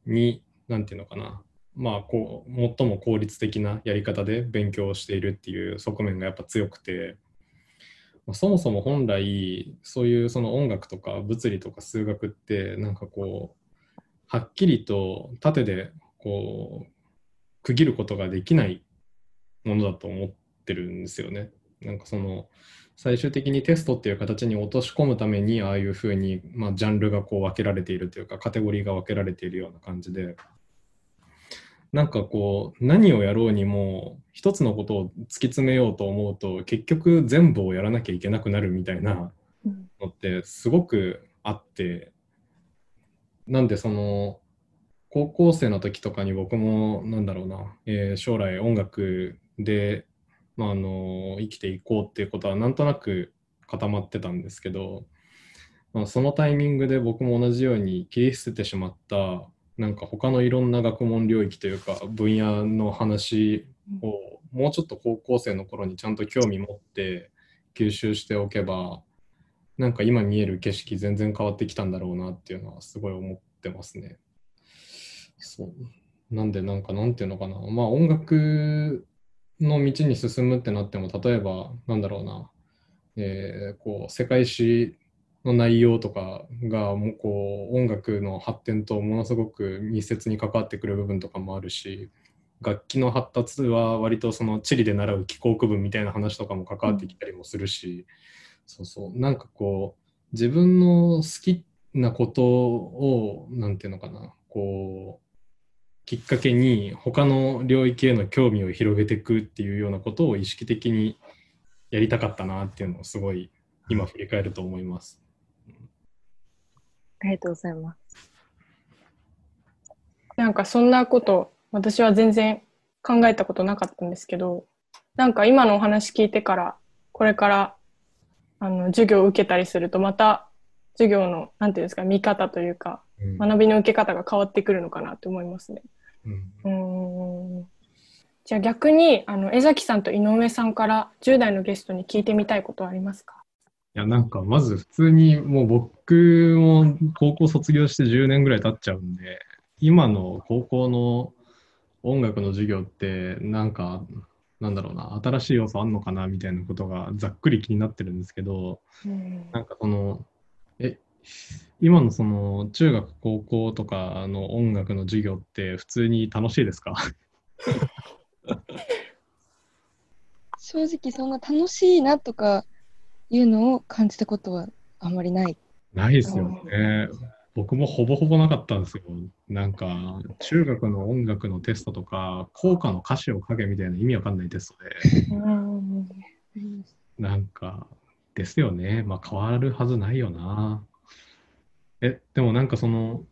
に、なんていうのかな、まあ、こう最も効率的なやり方で勉強しているっていう側面がやっぱ強くて、まあ、そもそも本来、そういうその音楽とか物理とか数学って、なんかこう、はっきりと縦でこう区切ることができないものだと思ってるんですよね。なんかその最終的にテストっていう形に落とし込むためにああいうふうに、まあ、ジャンルがこう分けられているというかカテゴリーが分けられているような感じで。なんかこう何をやろうにも一つのことを突き詰めようと思うと結局全部をやらなきゃいけなくなるみたいなのってすごくあって。なんでその高校生の時とかに僕もなんだろうな、えー将来音楽で、まあ、あの生きていこうっていうことはなんとなく固まってたんですけど、まあ、そのタイミングで僕も同じように切り捨ててしまったなんか他のいろんな学問領域というか分野の話をもうちょっと高校生の頃にちゃんと興味持って吸収しておけばなんか今見える景色全然変わってきたんだろうなっていうのはすごい思ってますね。そう。なんでなんかなんていうのかな。まあ音楽の道に進むってなっても例えばなんだろうな。えーこう世界史の内容とかがもうこう音楽の発展とものすごく密接に関わってくる部分とかもあるし楽器の発達は割とその地理で習う気候区分みたいな話とかも関わってきたりもするし、そうそうなんかこう自分の好きなことをなんていうのかなこきっかけに他の領域への興味を広げていくっていうようなことを意識的にやりたかったなっていうのをすごい今振り返ると思います。ありがとうございます。なんかそんなこと私は全然考えたことなかったんですけどなんか今のお話聞いてからこれからあの授業を受けたりするとまた授業のなんていうんですか見方というかうん。学びの受け方が変わってくるのかなと思いますね。うん。うーん。じゃあ逆にあの江崎さんと井上さんから10代のゲストに聞いてみたいことはありますか？いや、なんか、まず普通に、もう僕も高校卒業して10年ぐらい経っちゃうんで、今の高校の音楽の授業って、なんか、なんだろうな、新しい要素あんのかなみたいなことがざっくり気になってるんですけど、うん。なんかその、え、今のその中学、高校とかの音楽の授業って普通に楽しいですか？正直そんな楽しいなとかいうのを感じたことはあんまりない。ないですよね。僕もほぼほぼなかったんですよ。なんか、中学の音楽のテストとか、校歌の歌詞を書けみたいな意味わかんないテストで、うんなんか、ですよね。まあ、変わるはずないよな。え、でもなんかその、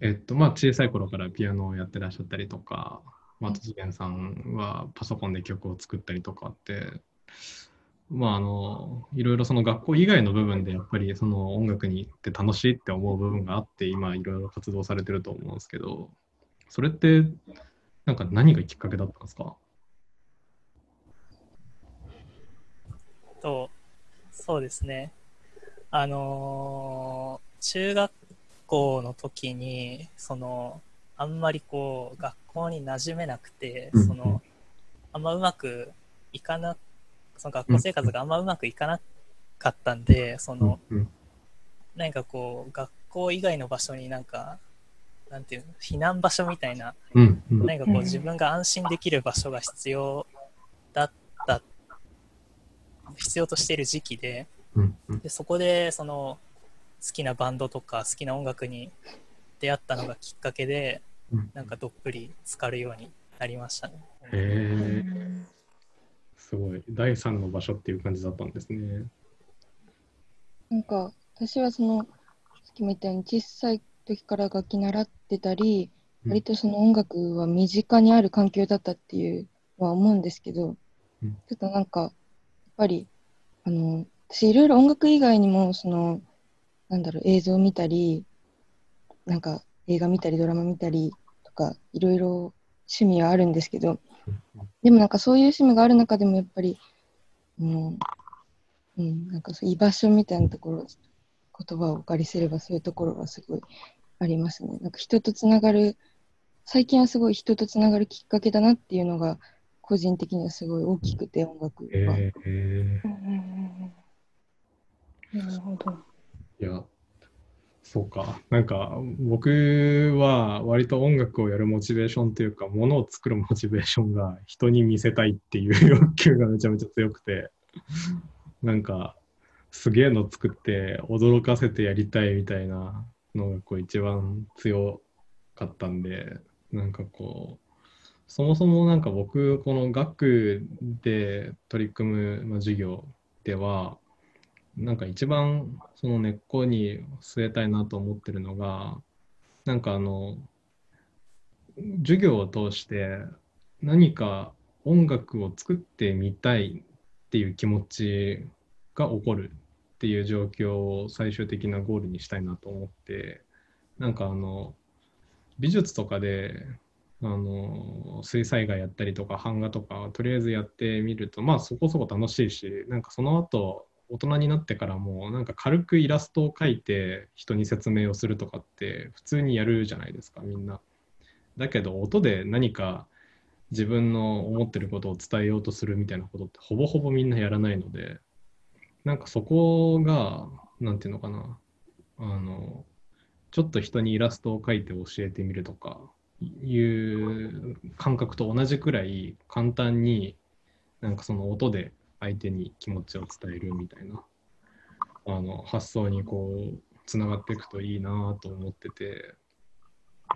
えっと、まあ、小さい頃からピアノをやってらっしゃったりとか、まあ、突然さんはパソコンで曲を作ったりとかって、まあ、あの、いろいろその学校以外の部分でやっぱりその音楽に行って楽しいって思う部分があって、今いろいろ活動されてると思うんですけど、それって、なんか何がきっかけだったんですか？と、そうですね。あのー中学校の時に、その、あんまりこう、学校に馴染めなくて、うん。その、あんまうまくいかな、その学校生活があんまうまくいかなかったんで、その、うん何かこう、学校以外の場所になんか、なんていうの、避難場所みたいな、うんうん。何かこう自分が安心できる場所が必要だった、必要としている時期で、でそこでその好きなバンドとか好きな音楽に出会ったのがきっかけで、うんなんかどっぷり浸かるようになりましたね。へえ、すごい。第三の場所っていう感じだったんですね。なんか私はそのさっきも言ったように小さい時から楽器習ってたり、うん割とその音楽は身近にある環境だったっていうのは思うんですけど、うんちょっとなんかやっぱりあの私いろいろ音楽以外にもそのなんだろう映像見たりなんか映画見たりドラマ見たりとかいろいろ趣味はあるんですけどでもなんかそういう趣味がある中でもやっぱり、うん、うん、なんかそう居場所みたいなところ、言葉をお借りすればそういうところがすごいありますね。なんか人とつながる、最近はすごい人とつながるきっかけだなっていうのが、個人的にはすごい大きくて、音楽は。へえうんうんうんなるほど。いや、そうか。なんか、僕は割と音楽をやるモチベーションというか、ものを作るモチベーションが人に見せたいっていう欲求がめちゃめちゃ強くて、なんか、すげえの作って驚かせてやりたいみたいなのがこう一番強かったんで、なんかこう、そもそもなんか僕、この学で取り組むまあ授業では、なんか一番その根っこに据えたいなと思ってるのが、なんかあの、授業を通して何か音楽を作ってみたいっていう気持ちが起こるっていう状況を最終的なゴールにしたいなと思って、なんかあの、美術とかであの水彩画やったりとか版画とかとりあえずやってみるとまあそこそこ楽しいしなんかその後大人になってからもなんか軽くイラストを描いて人に説明をするとかって普通にやるじゃないですかみんな。だけど音で何か自分の思ってることを伝えようとするみたいなことってほぼほぼみんなやらないのでなんかそこがなんていうのかなあのちょっと人にイラストを描いて教えてみるとかいう感覚と同じくらい簡単になんかその音で相手に気持ちを伝えるみたいなあの発想にこうつながっていくといいなと思ってて。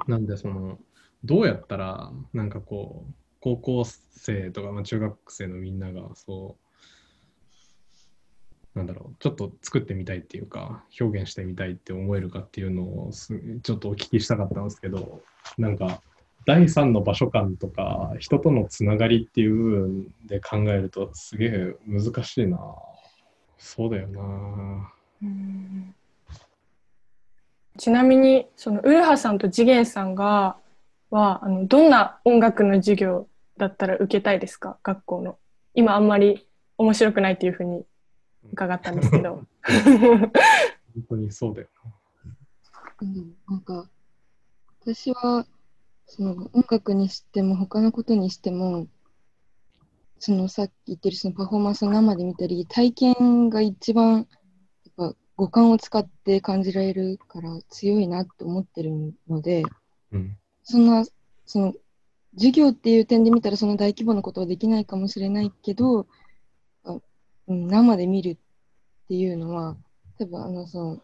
なんでそのどうやったらなんかこう高校生とか、まあ、中学生のみんながそうなんだろうちょっと作ってみたいっていうか表現してみたいって思えるかっていうのをちょっとお聞きしたかったんですけどなんか第三の場所感とか人とのつながりっていう部分で考えるとすげえ難しいな。そうだよな。うん。ちなみにそのウルハさんと次元さんがはあのどんな音楽の授業だったら受けたいですか？学校の。今あんまり面白くないっていうふうに伺ったんですけど。*laughs* 本当にそうだようん、なんか、私は、その音楽にしても他のことにしても、そのさっき言ってるそのパフォーマンスを生で見たり、体験が一番、やっぱ五感を使って感じられるから強いなと思ってるので、な、うん。そんな、その、授業っていう点で見たらその大規模なことはできないかもしれないけど、あうん、生で見るっていうのは、多分あの、その、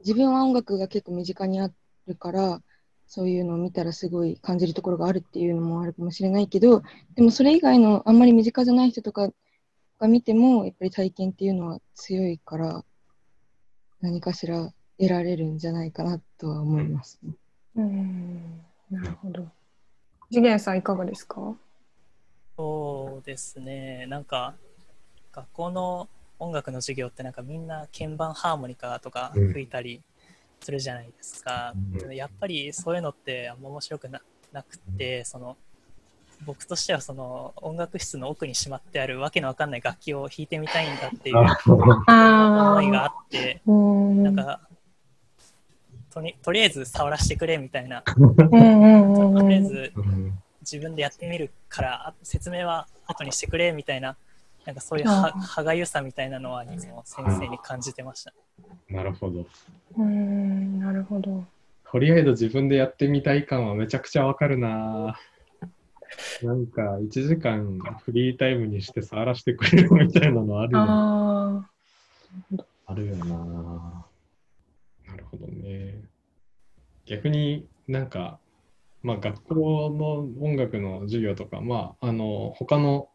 自分は音楽が結構身近にあるから、そういうのを見たらすごい感じるところがあるっていうのもあるかもしれないけど、でもそれ以外のあんまり身近じゃない人とかが見ても、やっぱり体験っていうのは強いから、何かしら得られるんじゃないかなとは思います、ね。うん。なるほど。次元さんいかがですか？そうですね、なんか学校の音楽の授業ってなんかみんな鍵盤ハーモニカとか吹いたりするじゃないですか。うん。やっぱりそういうのってあんま面白くななくて、その僕としてはその音楽室の奥にしまってあるわけのわかんない楽器を弾いてみたいんだっていうあ思いがあって、うん。なんかとにとりあえず触らせてくれみたいな、とりあえずうん。自分でやってみるからあ説明は後にしてくれみたいななんかそういう歯がゆさみたいなのはいつも先生に感じてました。なるほど。うんなるほど。とりあえず自分でやってみたい感はめちゃくちゃわかるな。なんか1時間フリータイムにして触らせてくれるみたいなのあるよ。ああるよな。なるほどね。逆になんか、まあ学校の音楽の授業とか、まああの、他の、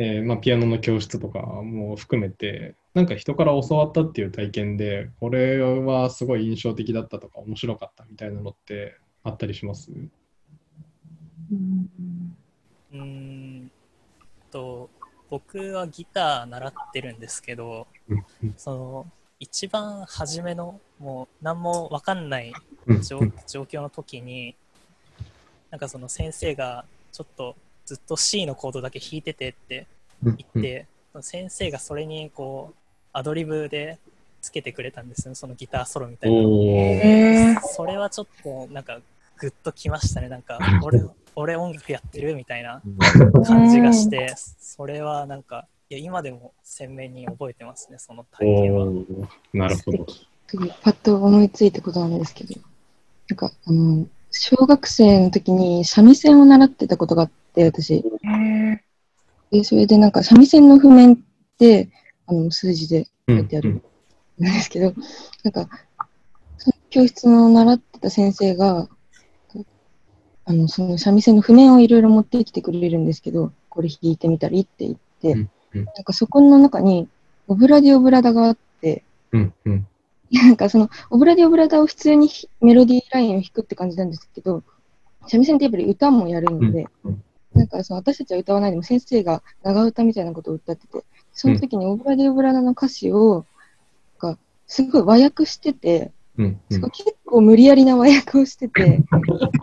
えーまあ、ピアノの教室とかも含めて、なんか人から教わったっていう体験で、これはすごい印象的だったとか面白かったみたいなのってあったりします？うーんと僕はギター習ってるんですけどその一番初めのもう何も分かんない状況の時になんかその先生がちょっとずっと C のコードだけ弾いててって言って、先生がそれにこうアドリブでつけてくれたんですよそのギターソロみたいなえー。それはちょっとなんかグッときましたね。なんか *laughs* 俺俺音楽やってるみたいな感じがしてそれはなんかいや今でも鮮明に覚えてますねその体験は。なるほど。すごいパッと思いついたことなんですけど、なんか、あの、小学生の時に三味線を習ってたことがあって、私。えー。で、それでなんか三味線の譜面って、あの、数字で書いてあるん。ですけど、なんか、その教室の習ってた先生が、あの、その三味線の譜面をいろいろ持ってきてくれるんですけど、これ弾いてみたらいいって言って、うんうん。なんかそこの中に、オブラディオブラダがあって、うんうん。なんかその、オブラディオブラダを普通にひメロディーラインを弾くって感じなんですけど、三味線ってやっぱり歌もやるので、うんなんかその私たちは歌わないでも先生が長唄みたいなことを歌ってて、その時にオブラディオブラダの歌詞を、なんかすごい和訳してて、うんうん結構無理やりな和訳をしてて、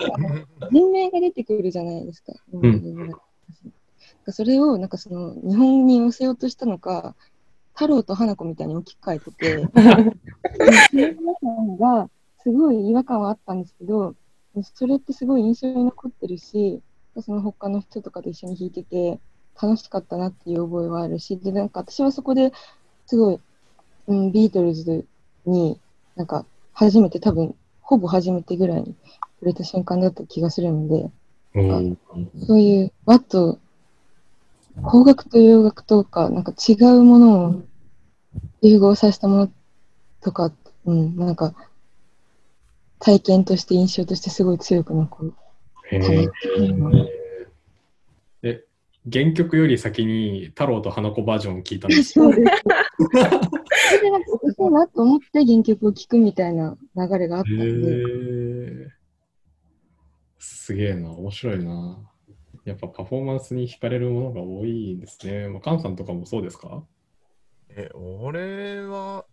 *laughs* 人名が出てくるじゃないですか。オブラディオブラダの歌詞なんかそれをなんかその日本に寄せようとしたのか、太郎と花子みたいに置き換えてて、*laughs* 皆さんがすごい違和感はあったんですけど、それってすごい印象に残ってるし、その他の人とかと一緒に弾いてて楽しかったなっていう覚えはあるし、で、なんか私はそこですごい、うん、ビートルズになんか初めて多分、ほぼ初めてぐらいに触れた瞬間だった気がするので、おーそういう和と邦楽と洋楽とか、なんか違うものを融合させたものとか、うん、なんか体験として印象としてすごい強く残る。へかなーえ、原曲より先に太郎と花子バージョンを聞いたんですかそうです。それでなんかおかしいなと思って原曲を聴くみたいな流れがあったへんで、ーすげえな、面白いな。やっぱパフォーマンスに惹かれるものが多いんですね。まあ、カンさんとかもそうですか？え、俺は、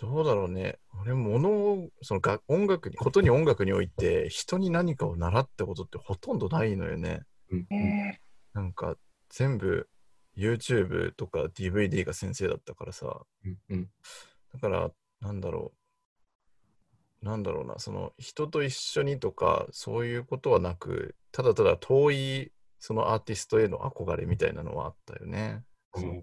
どうだろうね。俺、ものを、そのが音楽に、ことに音楽において、人に何かを習ったことってほとんどないのよね。うんえなんか、全部、YouTube とか DVD が先生だったからさ。うんうんだから、なんだろう。なんだろうな、その人と一緒にとか、そういうことはなく、ただただ遠い、そのアーティストへの憧れみたいなのはあったよね。うん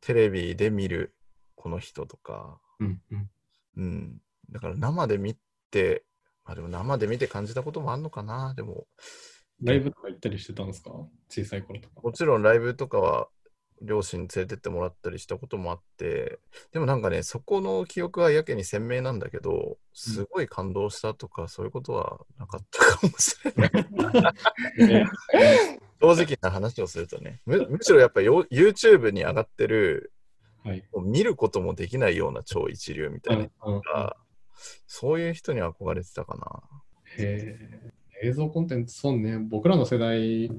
テレビで見るこの人とか、うんうんうん。だから生で見て、まあでも生で見て感じたこともあんのかな。でも、ライブとか行ったりしてたんですか？小さい頃とか。もちろんライブとかは両親に連れてってもらったりしたこともあって、でもなんかね、そこの記憶はやけに鮮明なんだけど、すごい感動したとか、そういうことはなかったかもしれない。え正直な話をするとね、むむしろやっぱ YouTube に上がってる、はい。もう見ることもできないような超一流みたいなうんそういう人に憧れてたかな。へえ映像コンテンツ、そうね、僕らの世代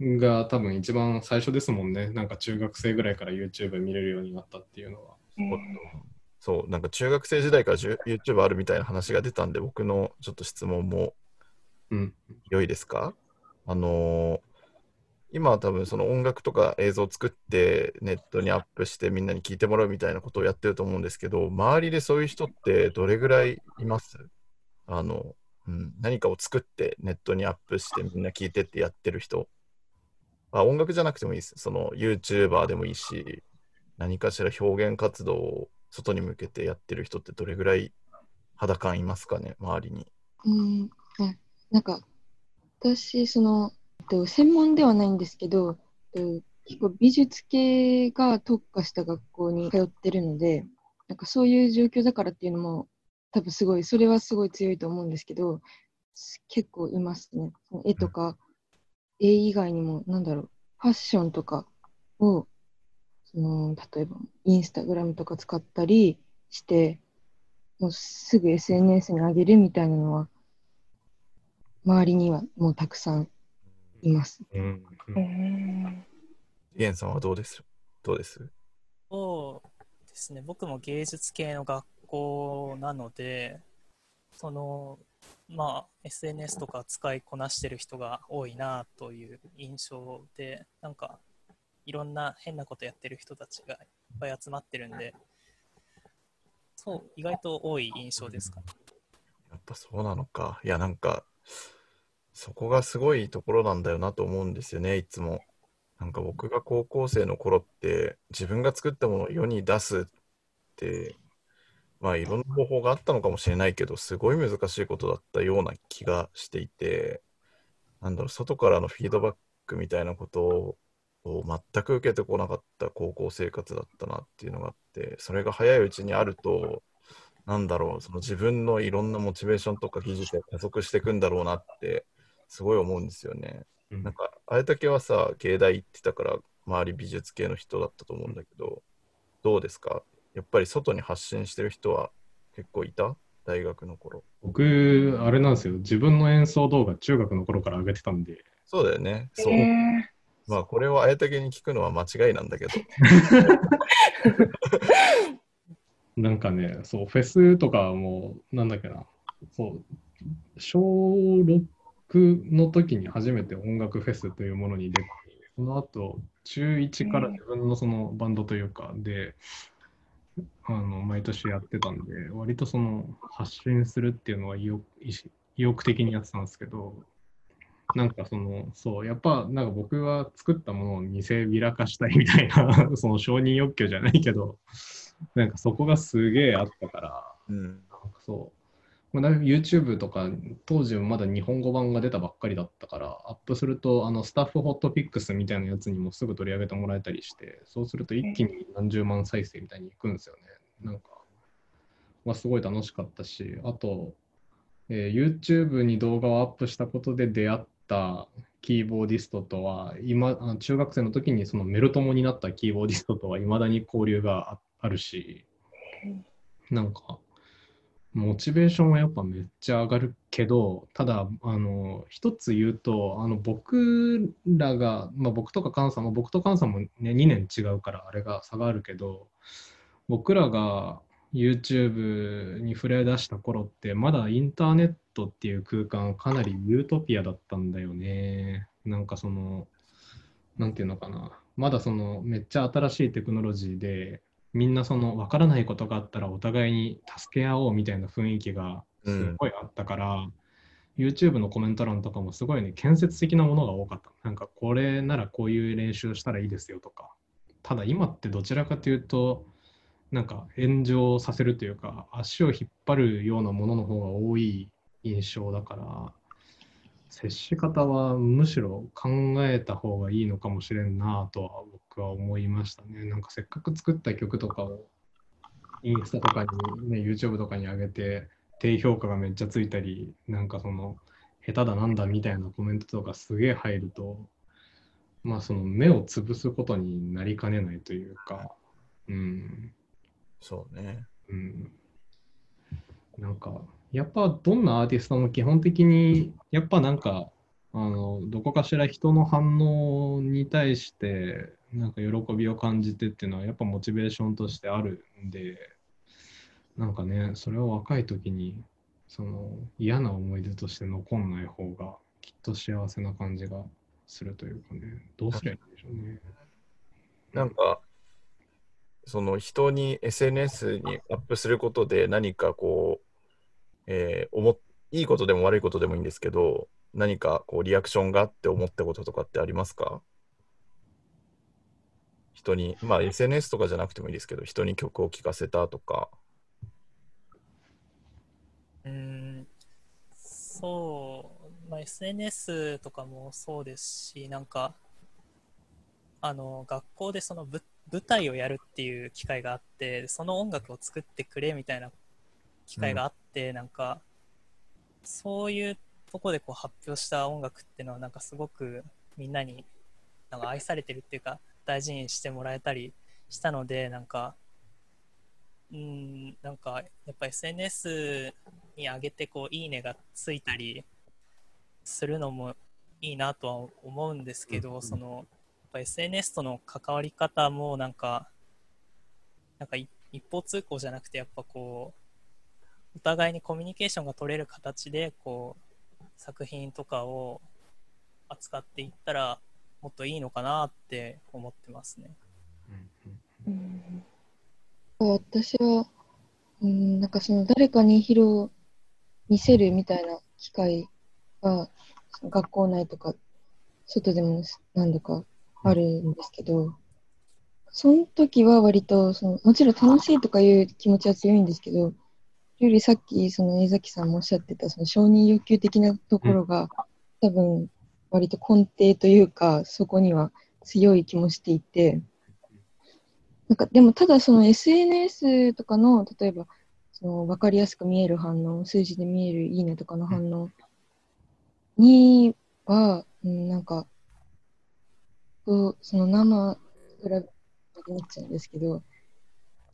が多分一番最初ですもんね。なんか中学生ぐらいから YouTube 見れるようになったっていうのは。そう、なんか中学生時代から YouTube あるみたいな話が出たんで、僕のちょっと質問もうん。良いですか？あのー今は多分その音楽とか映像を作ってネットにアップしてみんなに聞いてもらうみたいなことをやってると思うんですけど、周りでそういう人ってどれぐらいいます？あの、うん、何かを作ってネットにアップしてみんな聞いてってやってる人。あ音楽じゃなくてもいいです。その YouTuber でもいいし、何かしら表現活動を外に向けてやってる人ってどれぐらい肌感いますかね、周りに？うん、あなんか、私、その、と、専門ではないんですけど、と結構美術系が特化した学校に通ってるので、なんかそういう状況だからっていうのも、多分すごい、それはすごい強いと思うんですけど、結構いますね。絵とか、絵以外にも、なんだろう、ファッションとかを、その、例えば、インスタグラムとか使ったりして、もうすぐ SNS に上げるみたいなのは、周りにはもうたくさんいます。うんうんゲンさんはどうです？どうです？そうですね、僕も芸術系の学校なので、その、まあ、SNS とか使いこなしてる人が多いなという印象で、なんか、いろんな変なことやってる人たちがいっぱい集まってるんで、そう、意外と多い印象ですかね。やっぱそうなのか。いや、なんか、そこがすごいところなんだよなと思うんですよね、いつも。なんか僕が高校生の頃って、自分が作ったものを世に出すって、まあいろんな方法があったのかもしれないけど、すごい難しいことだったような気がしていて、なんだろう、外からのフィードバックみたいなことを全く受けてこなかった高校生活だったなっていうのがあって、それが早いうちにあると、なんだろう、その自分のいろんなモチベーションとか技術が加速していくんだろうなってすごい思うんですよね。うんなんか、あれだけはさ、芸大行ってたから、周り美術系の人だったと思うんだけど、どうですか？やっぱり外に発信してる人は結構いた？大学の頃。僕、あれなんですよ。自分の演奏動画、中学の頃から上げてたんで、そうだよね。そう。えまあ、これをあやたけに聞くのは間違いなんだけど。*laughs* なんかね、そう、フェスとかも、なんだっけな、そう、小6の時に初めて音楽フェスというものに出て、その後、中1から自分のそのバンドというか、で、あの、毎年やってたんで、割とその、発信するっていうのは意欲意欲的にやってたんですけど、なんかその、そう、やっぱなんか僕は作ったものを見せびらかしたいみたいな、*laughs* その承認欲求じゃないけど、なんかそこがすげえあったから、うん。なんかそう、まあ、YouTube とか、当時まだ日本語版が出たばっかりだったから、アップすると、あのスタッフホットピックスみたいなやつにもすぐ取り上げてもらえたりして、そうすると一気に何十万再生みたいにいくんですよね。なんか、まあ、すごい楽しかったし、あと、えー YouTube に動画をアップしたことで出会ったキーボーディストとは、今、あ中学生の時にそのメル友になったキーボーディストとはいまだに交流がああるし、なんか、モチベーションはやっぱめっちゃ上がるけど、ただ、あの、一つ言うと、あの、僕らが、まあ僕とか幹さんも、僕と幹さんもね、2年違うからあれが差があるけど、僕らが YouTube に触れ出した頃って、まだインターネットっていう空間かなりユートピアだったんだよね。なんかその、なんていうのかな。まだそのめっちゃ新しいテクノロジーで、みんなその分からないことがあったらお互いに助け合おうみたいな雰囲気がすごいあったから、YouTube のコメント欄とかもすごいね、建設的なものが多かった。なんかこれならこういう練習したらいいですよとか。ただ今ってどちらかというと、なんか炎上させるというか、足を引っ張るようなものの方が多い印象だから、接し方はむしろ考えた方がいいのかもしれんなとは僕は思いましたね。なんかせっかく作った曲とかをインスタとかに、ね、YouTube とかに上げて低評価がめっちゃついたり、なんかその下手だなんだみたいなコメントとかすげえ入ると、まあその目を潰すことになりかねないというか、うん。そうね。うん、なんか、やっぱどんなアーティストも基本的に、やっぱなんか、あの、どこかしら人の反応に対して、なんか喜びを感じてっていうのは、やっぱモチベーションとしてあるんで、なんかね、それを若い時に、その嫌な思い出として残んない方が、きっと幸せな感じがするというかね、どうすればいいんでしょうね。なんか、その人に SNS にアップすることで何かこう、えー思いいことでも悪いことでもいいんですけど、何かこうリアクションがあって思ったこととかってありますか？人に、まあ SNS とかじゃなくてもいいですけど、人に曲を聴かせたとか。うん、そう、まあ、SNS とかもそうですし、なんか、あの、学校でその舞舞台をやるっていう機会があって、その音楽を作ってくれみたいな機会があって、なんか、そういうとこでこう発表した音楽っていうのは、なんかすごくみんなになんか愛されてるっていうか、大事にしてもらえたりしたので、なんか、うん、なんか、やっぱ SNS に上げて、こう、いいねがついたりするのもいいなとは思うんですけど、その、やっぱ SNS との関わり方も、なんか、なんかい一方通行じゃなくて、やっぱこう、お互いにコミュニケーションが取れる形で、こう、作品とかを扱っていったら、もっといいのかなって思ってますね。うん私は、うん、なんかその誰かに披露、見せるみたいな機会が、学校内とか、外でも何度かあるんですけど、その時は割とその、もちろん楽しいとかいう気持ちは強いんですけど、よりさっきその江崎さんもおっしゃってたその承認欲求的なところが、多分割と根底というか、そこには強い気もしていて、なんかでもただその SNS とかの例えばその分かりやすく見える反応数字で見えるいいねとかの反応には、うん、なんか、その生比べなくなっちゃうんですけど、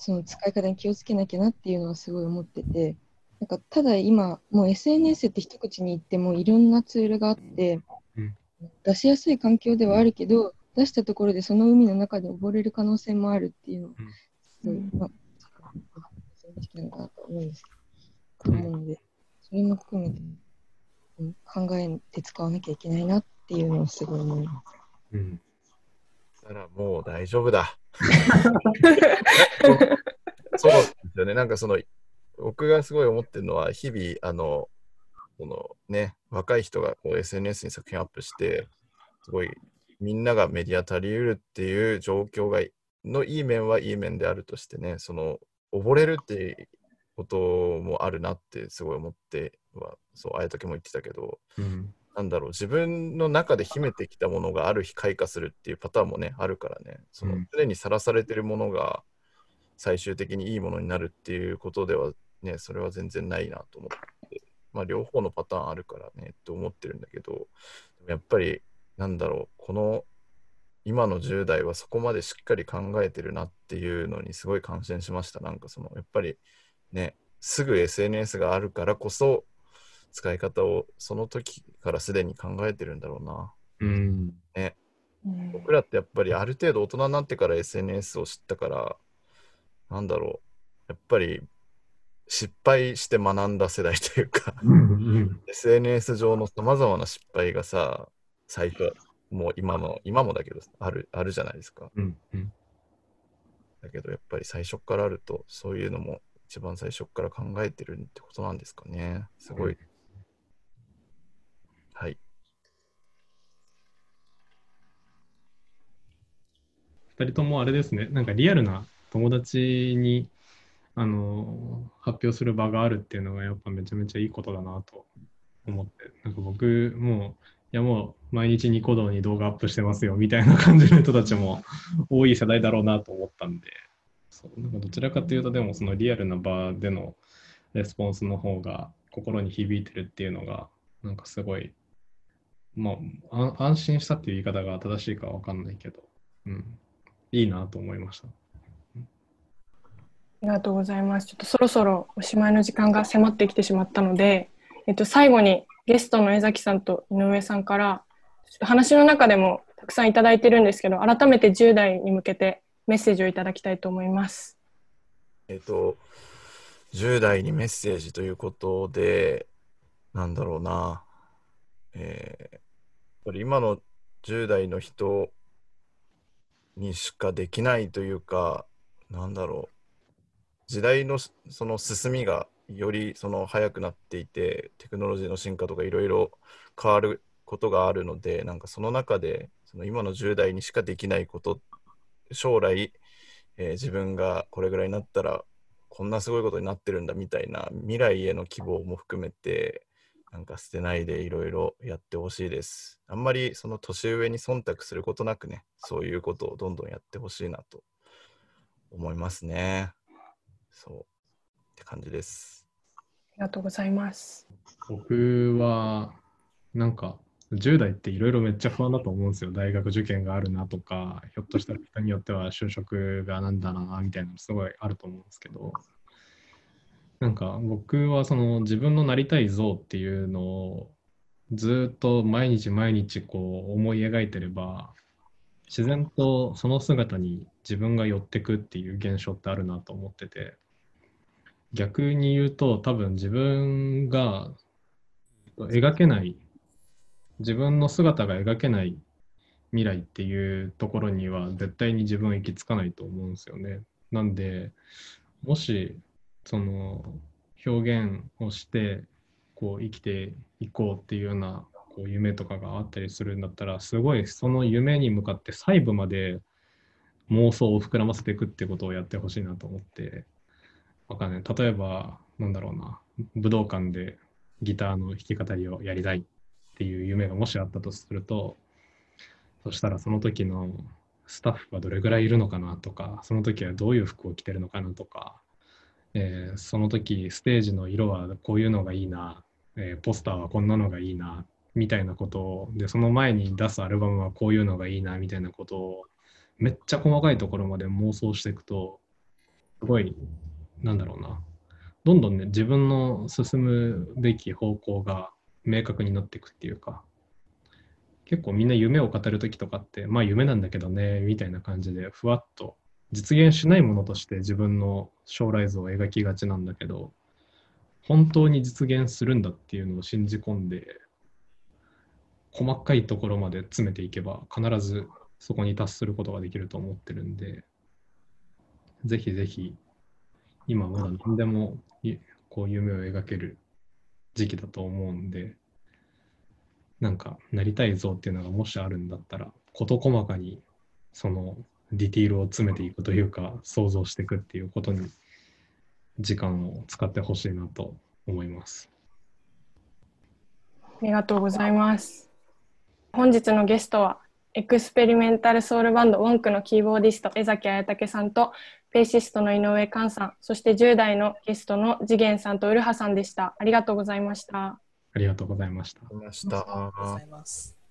その使い方に気をつけなきゃなっていうのはすごい思ってて、なんかただ今、もう SNS って一口に言ってもいろんなツールがあって、うん。出しやすい環境ではあるけど、出したところでその海の中で溺れる可能性もあるっていうのは、すごい、まあ、正直なのかなと思うんです。けど、うので、それも含めて、うん考えて使わなきゃいけないなっていうのをすごい思います。うん。らもう大丈夫だ。*laughs* そうですよね。なんかその、僕がすごい思ってるのは、日々、あの、そのね、若い人がこう SNS に作品アップして、すごいみんながメディア足りうるっていう状況がのいい面はいい面であるとしてね、その溺れるっていうこともあるなってすごい思っては、そう、あやたけも言ってたけど、うん。なんだろう、自分の中で秘めてきたものがある日開花するっていうパターンもね、あるからね、そのうん。常にさらされてるものが最終的にいいものになるっていうことではね、それは全然ないなと思って、まあ両方のパターンあるからね、と思ってるんだけど、やっぱり、なんだろう、この今の10代はそこまでしっかり考えてるなっていうのにすごい感心しました。なんかその、やっぱりね、すぐ SNS があるからこそ、使い方をその時からすでに考えてるんだろうな。うん。うん僕らってやっぱりある程度大人になってから SNS を知ったから、なんだろう、やっぱり失敗して学んだ世代というか、うん。SNS 上のさまざまな失敗がさ、最初、もう今の、今もだけど、ある、あるじゃないですか。うん。うん。だけどやっぱり最初からあると、そういうのも一番最初から考えてるってことなんですかね。すごい。二人ともあれですね、なんかリアルな友達にあの発表する場があるっていうのがやっぱめちゃめちゃいいことだなと思って、なんか僕もう、いやもう毎日ニコ動に動画アップしてますよみたいな感じの人たちも多い世代だろうなと思ったんで、そうなんかどちらかというとでもそのリアルな場でのレスポンスの方が心に響いてるっていうのが、なんかすごい、ま、安心したっていう言い方が正しいかわかんないけど、うん、いいなと思いました。ありがとうございます。ちょっとそろそろおしまいの時間が迫ってきてしまったので、えっと、最後にゲストの江崎さんと井上さんから、ちょっと話の中でもたくさんいただいてるんですけど、改めて10代に向けてメッセージをいただきたいと思います。えっ、と、10代にメッセージということで、なんだろうな、えーやっぱり今の10代の人にしかできないというか、なんだろう、時代のその進みがよりその早くなっていて、テクノロジーの進化とかいろいろ変わることがあるので、なんかその中で、その今の10代にしかできないこと、将来、えー自分がこれぐらいになったらこんなすごいことになってるんだみたいな未来への希望も含めてなんか捨てないでいろいろやってほしいです。あんまりその年上に忖度することなくねそういうことをどんどんやってほしいなと思いますね。そうって感じです。ありがとうございます。僕は、なんか、10代っていろいろめっちゃ不安だと思うんですよ。大学受験があるなとか、ひょっとしたら人によっては就職がなんだな、みたいなのすごいあると思うんですけど、なんか僕はその自分のなりたい像っていうのをずっと毎日毎日こう思い描いてれば、自然とその姿に自分が寄ってくっていう現象ってあるなと思ってて、逆に言うと多分自分が描けない自分の姿が描けない未来っていうところには絶対に自分は行き着かないと思うんですよね。なんでもしその表現をしてこう生きていこうっていうようなこう夢とかがあったりするんだったらすごいその夢に向かって細部まで妄想を膨らませていくってことをやってほしいなと思って。わかんない。例えばなんだろうな武道館でギターの弾き語りをやりたいっていう夢がもしあったとするとそしたらその時のスタッフはどれぐらいいるのかなとかその時はどういう服を着てるのかなとか、えーその時ステージの色はこういうのがいいな、えーポスターはこんなのがいいなみたいなことをでその前に出すアルバムはこういうのがいいなみたいなことをめっちゃ細かいところまで妄想していくとすごいなんだろうな。どんどんね自分の進むべき方向が明確になっていくっていうか結構みんな夢を語る時とかってまあ夢なんだけどねみたいな感じでふわっと実現しないものとして自分の将来像を描きがちなんだけど本当に実現するんだっていうのを信じ込んで細かいところまで詰めていけば必ずそこに達することができると思ってるんでぜひぜひ今まだ何でもこう夢を描ける時期だと思うんでなんかなりたい像っていうのがもしあるんだったら事細かにそのディティールを詰めていくというか想像していくっていうことに時間を使ってほしいなと思います。ありがとうございます。本日のゲストは、 experimental soul バンド WONK のキーボーディスト江﨑文武さんと、ベーシストの井上寛さん、そして10代のゲストの次元さんとウルハさんでした。ありがとうございました。ありがとうございました。ありましありがとうごたざ。います。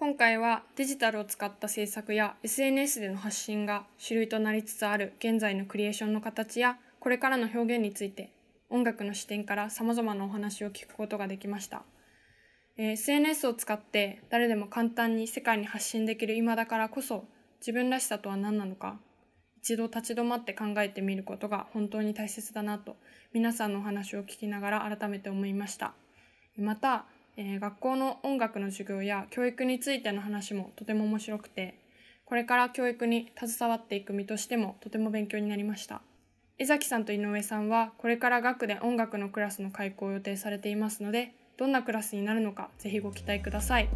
今回はデジタルを使った制作や SNS での発信が主流となりつつある現在のクリエーションの形やこれからの表現について音楽の視点から様々なお話を聞くことができました。えー SNS を使って誰でも簡単に世界に発信できる今だからこそ自分らしさとは何なのか一度立ち止まって考えてみることが本当に大切だなと皆さんのお話を聞きながら改めて思いました。また、えー学校の音楽の授業や教育についての話もとても面白くてこれから教育に携わっていく身としてもとても勉強になりました。江崎さんと井上さんはこれから学で音楽のクラスの開講を予定されていますのでどんなクラスになるのかぜひご期待ください。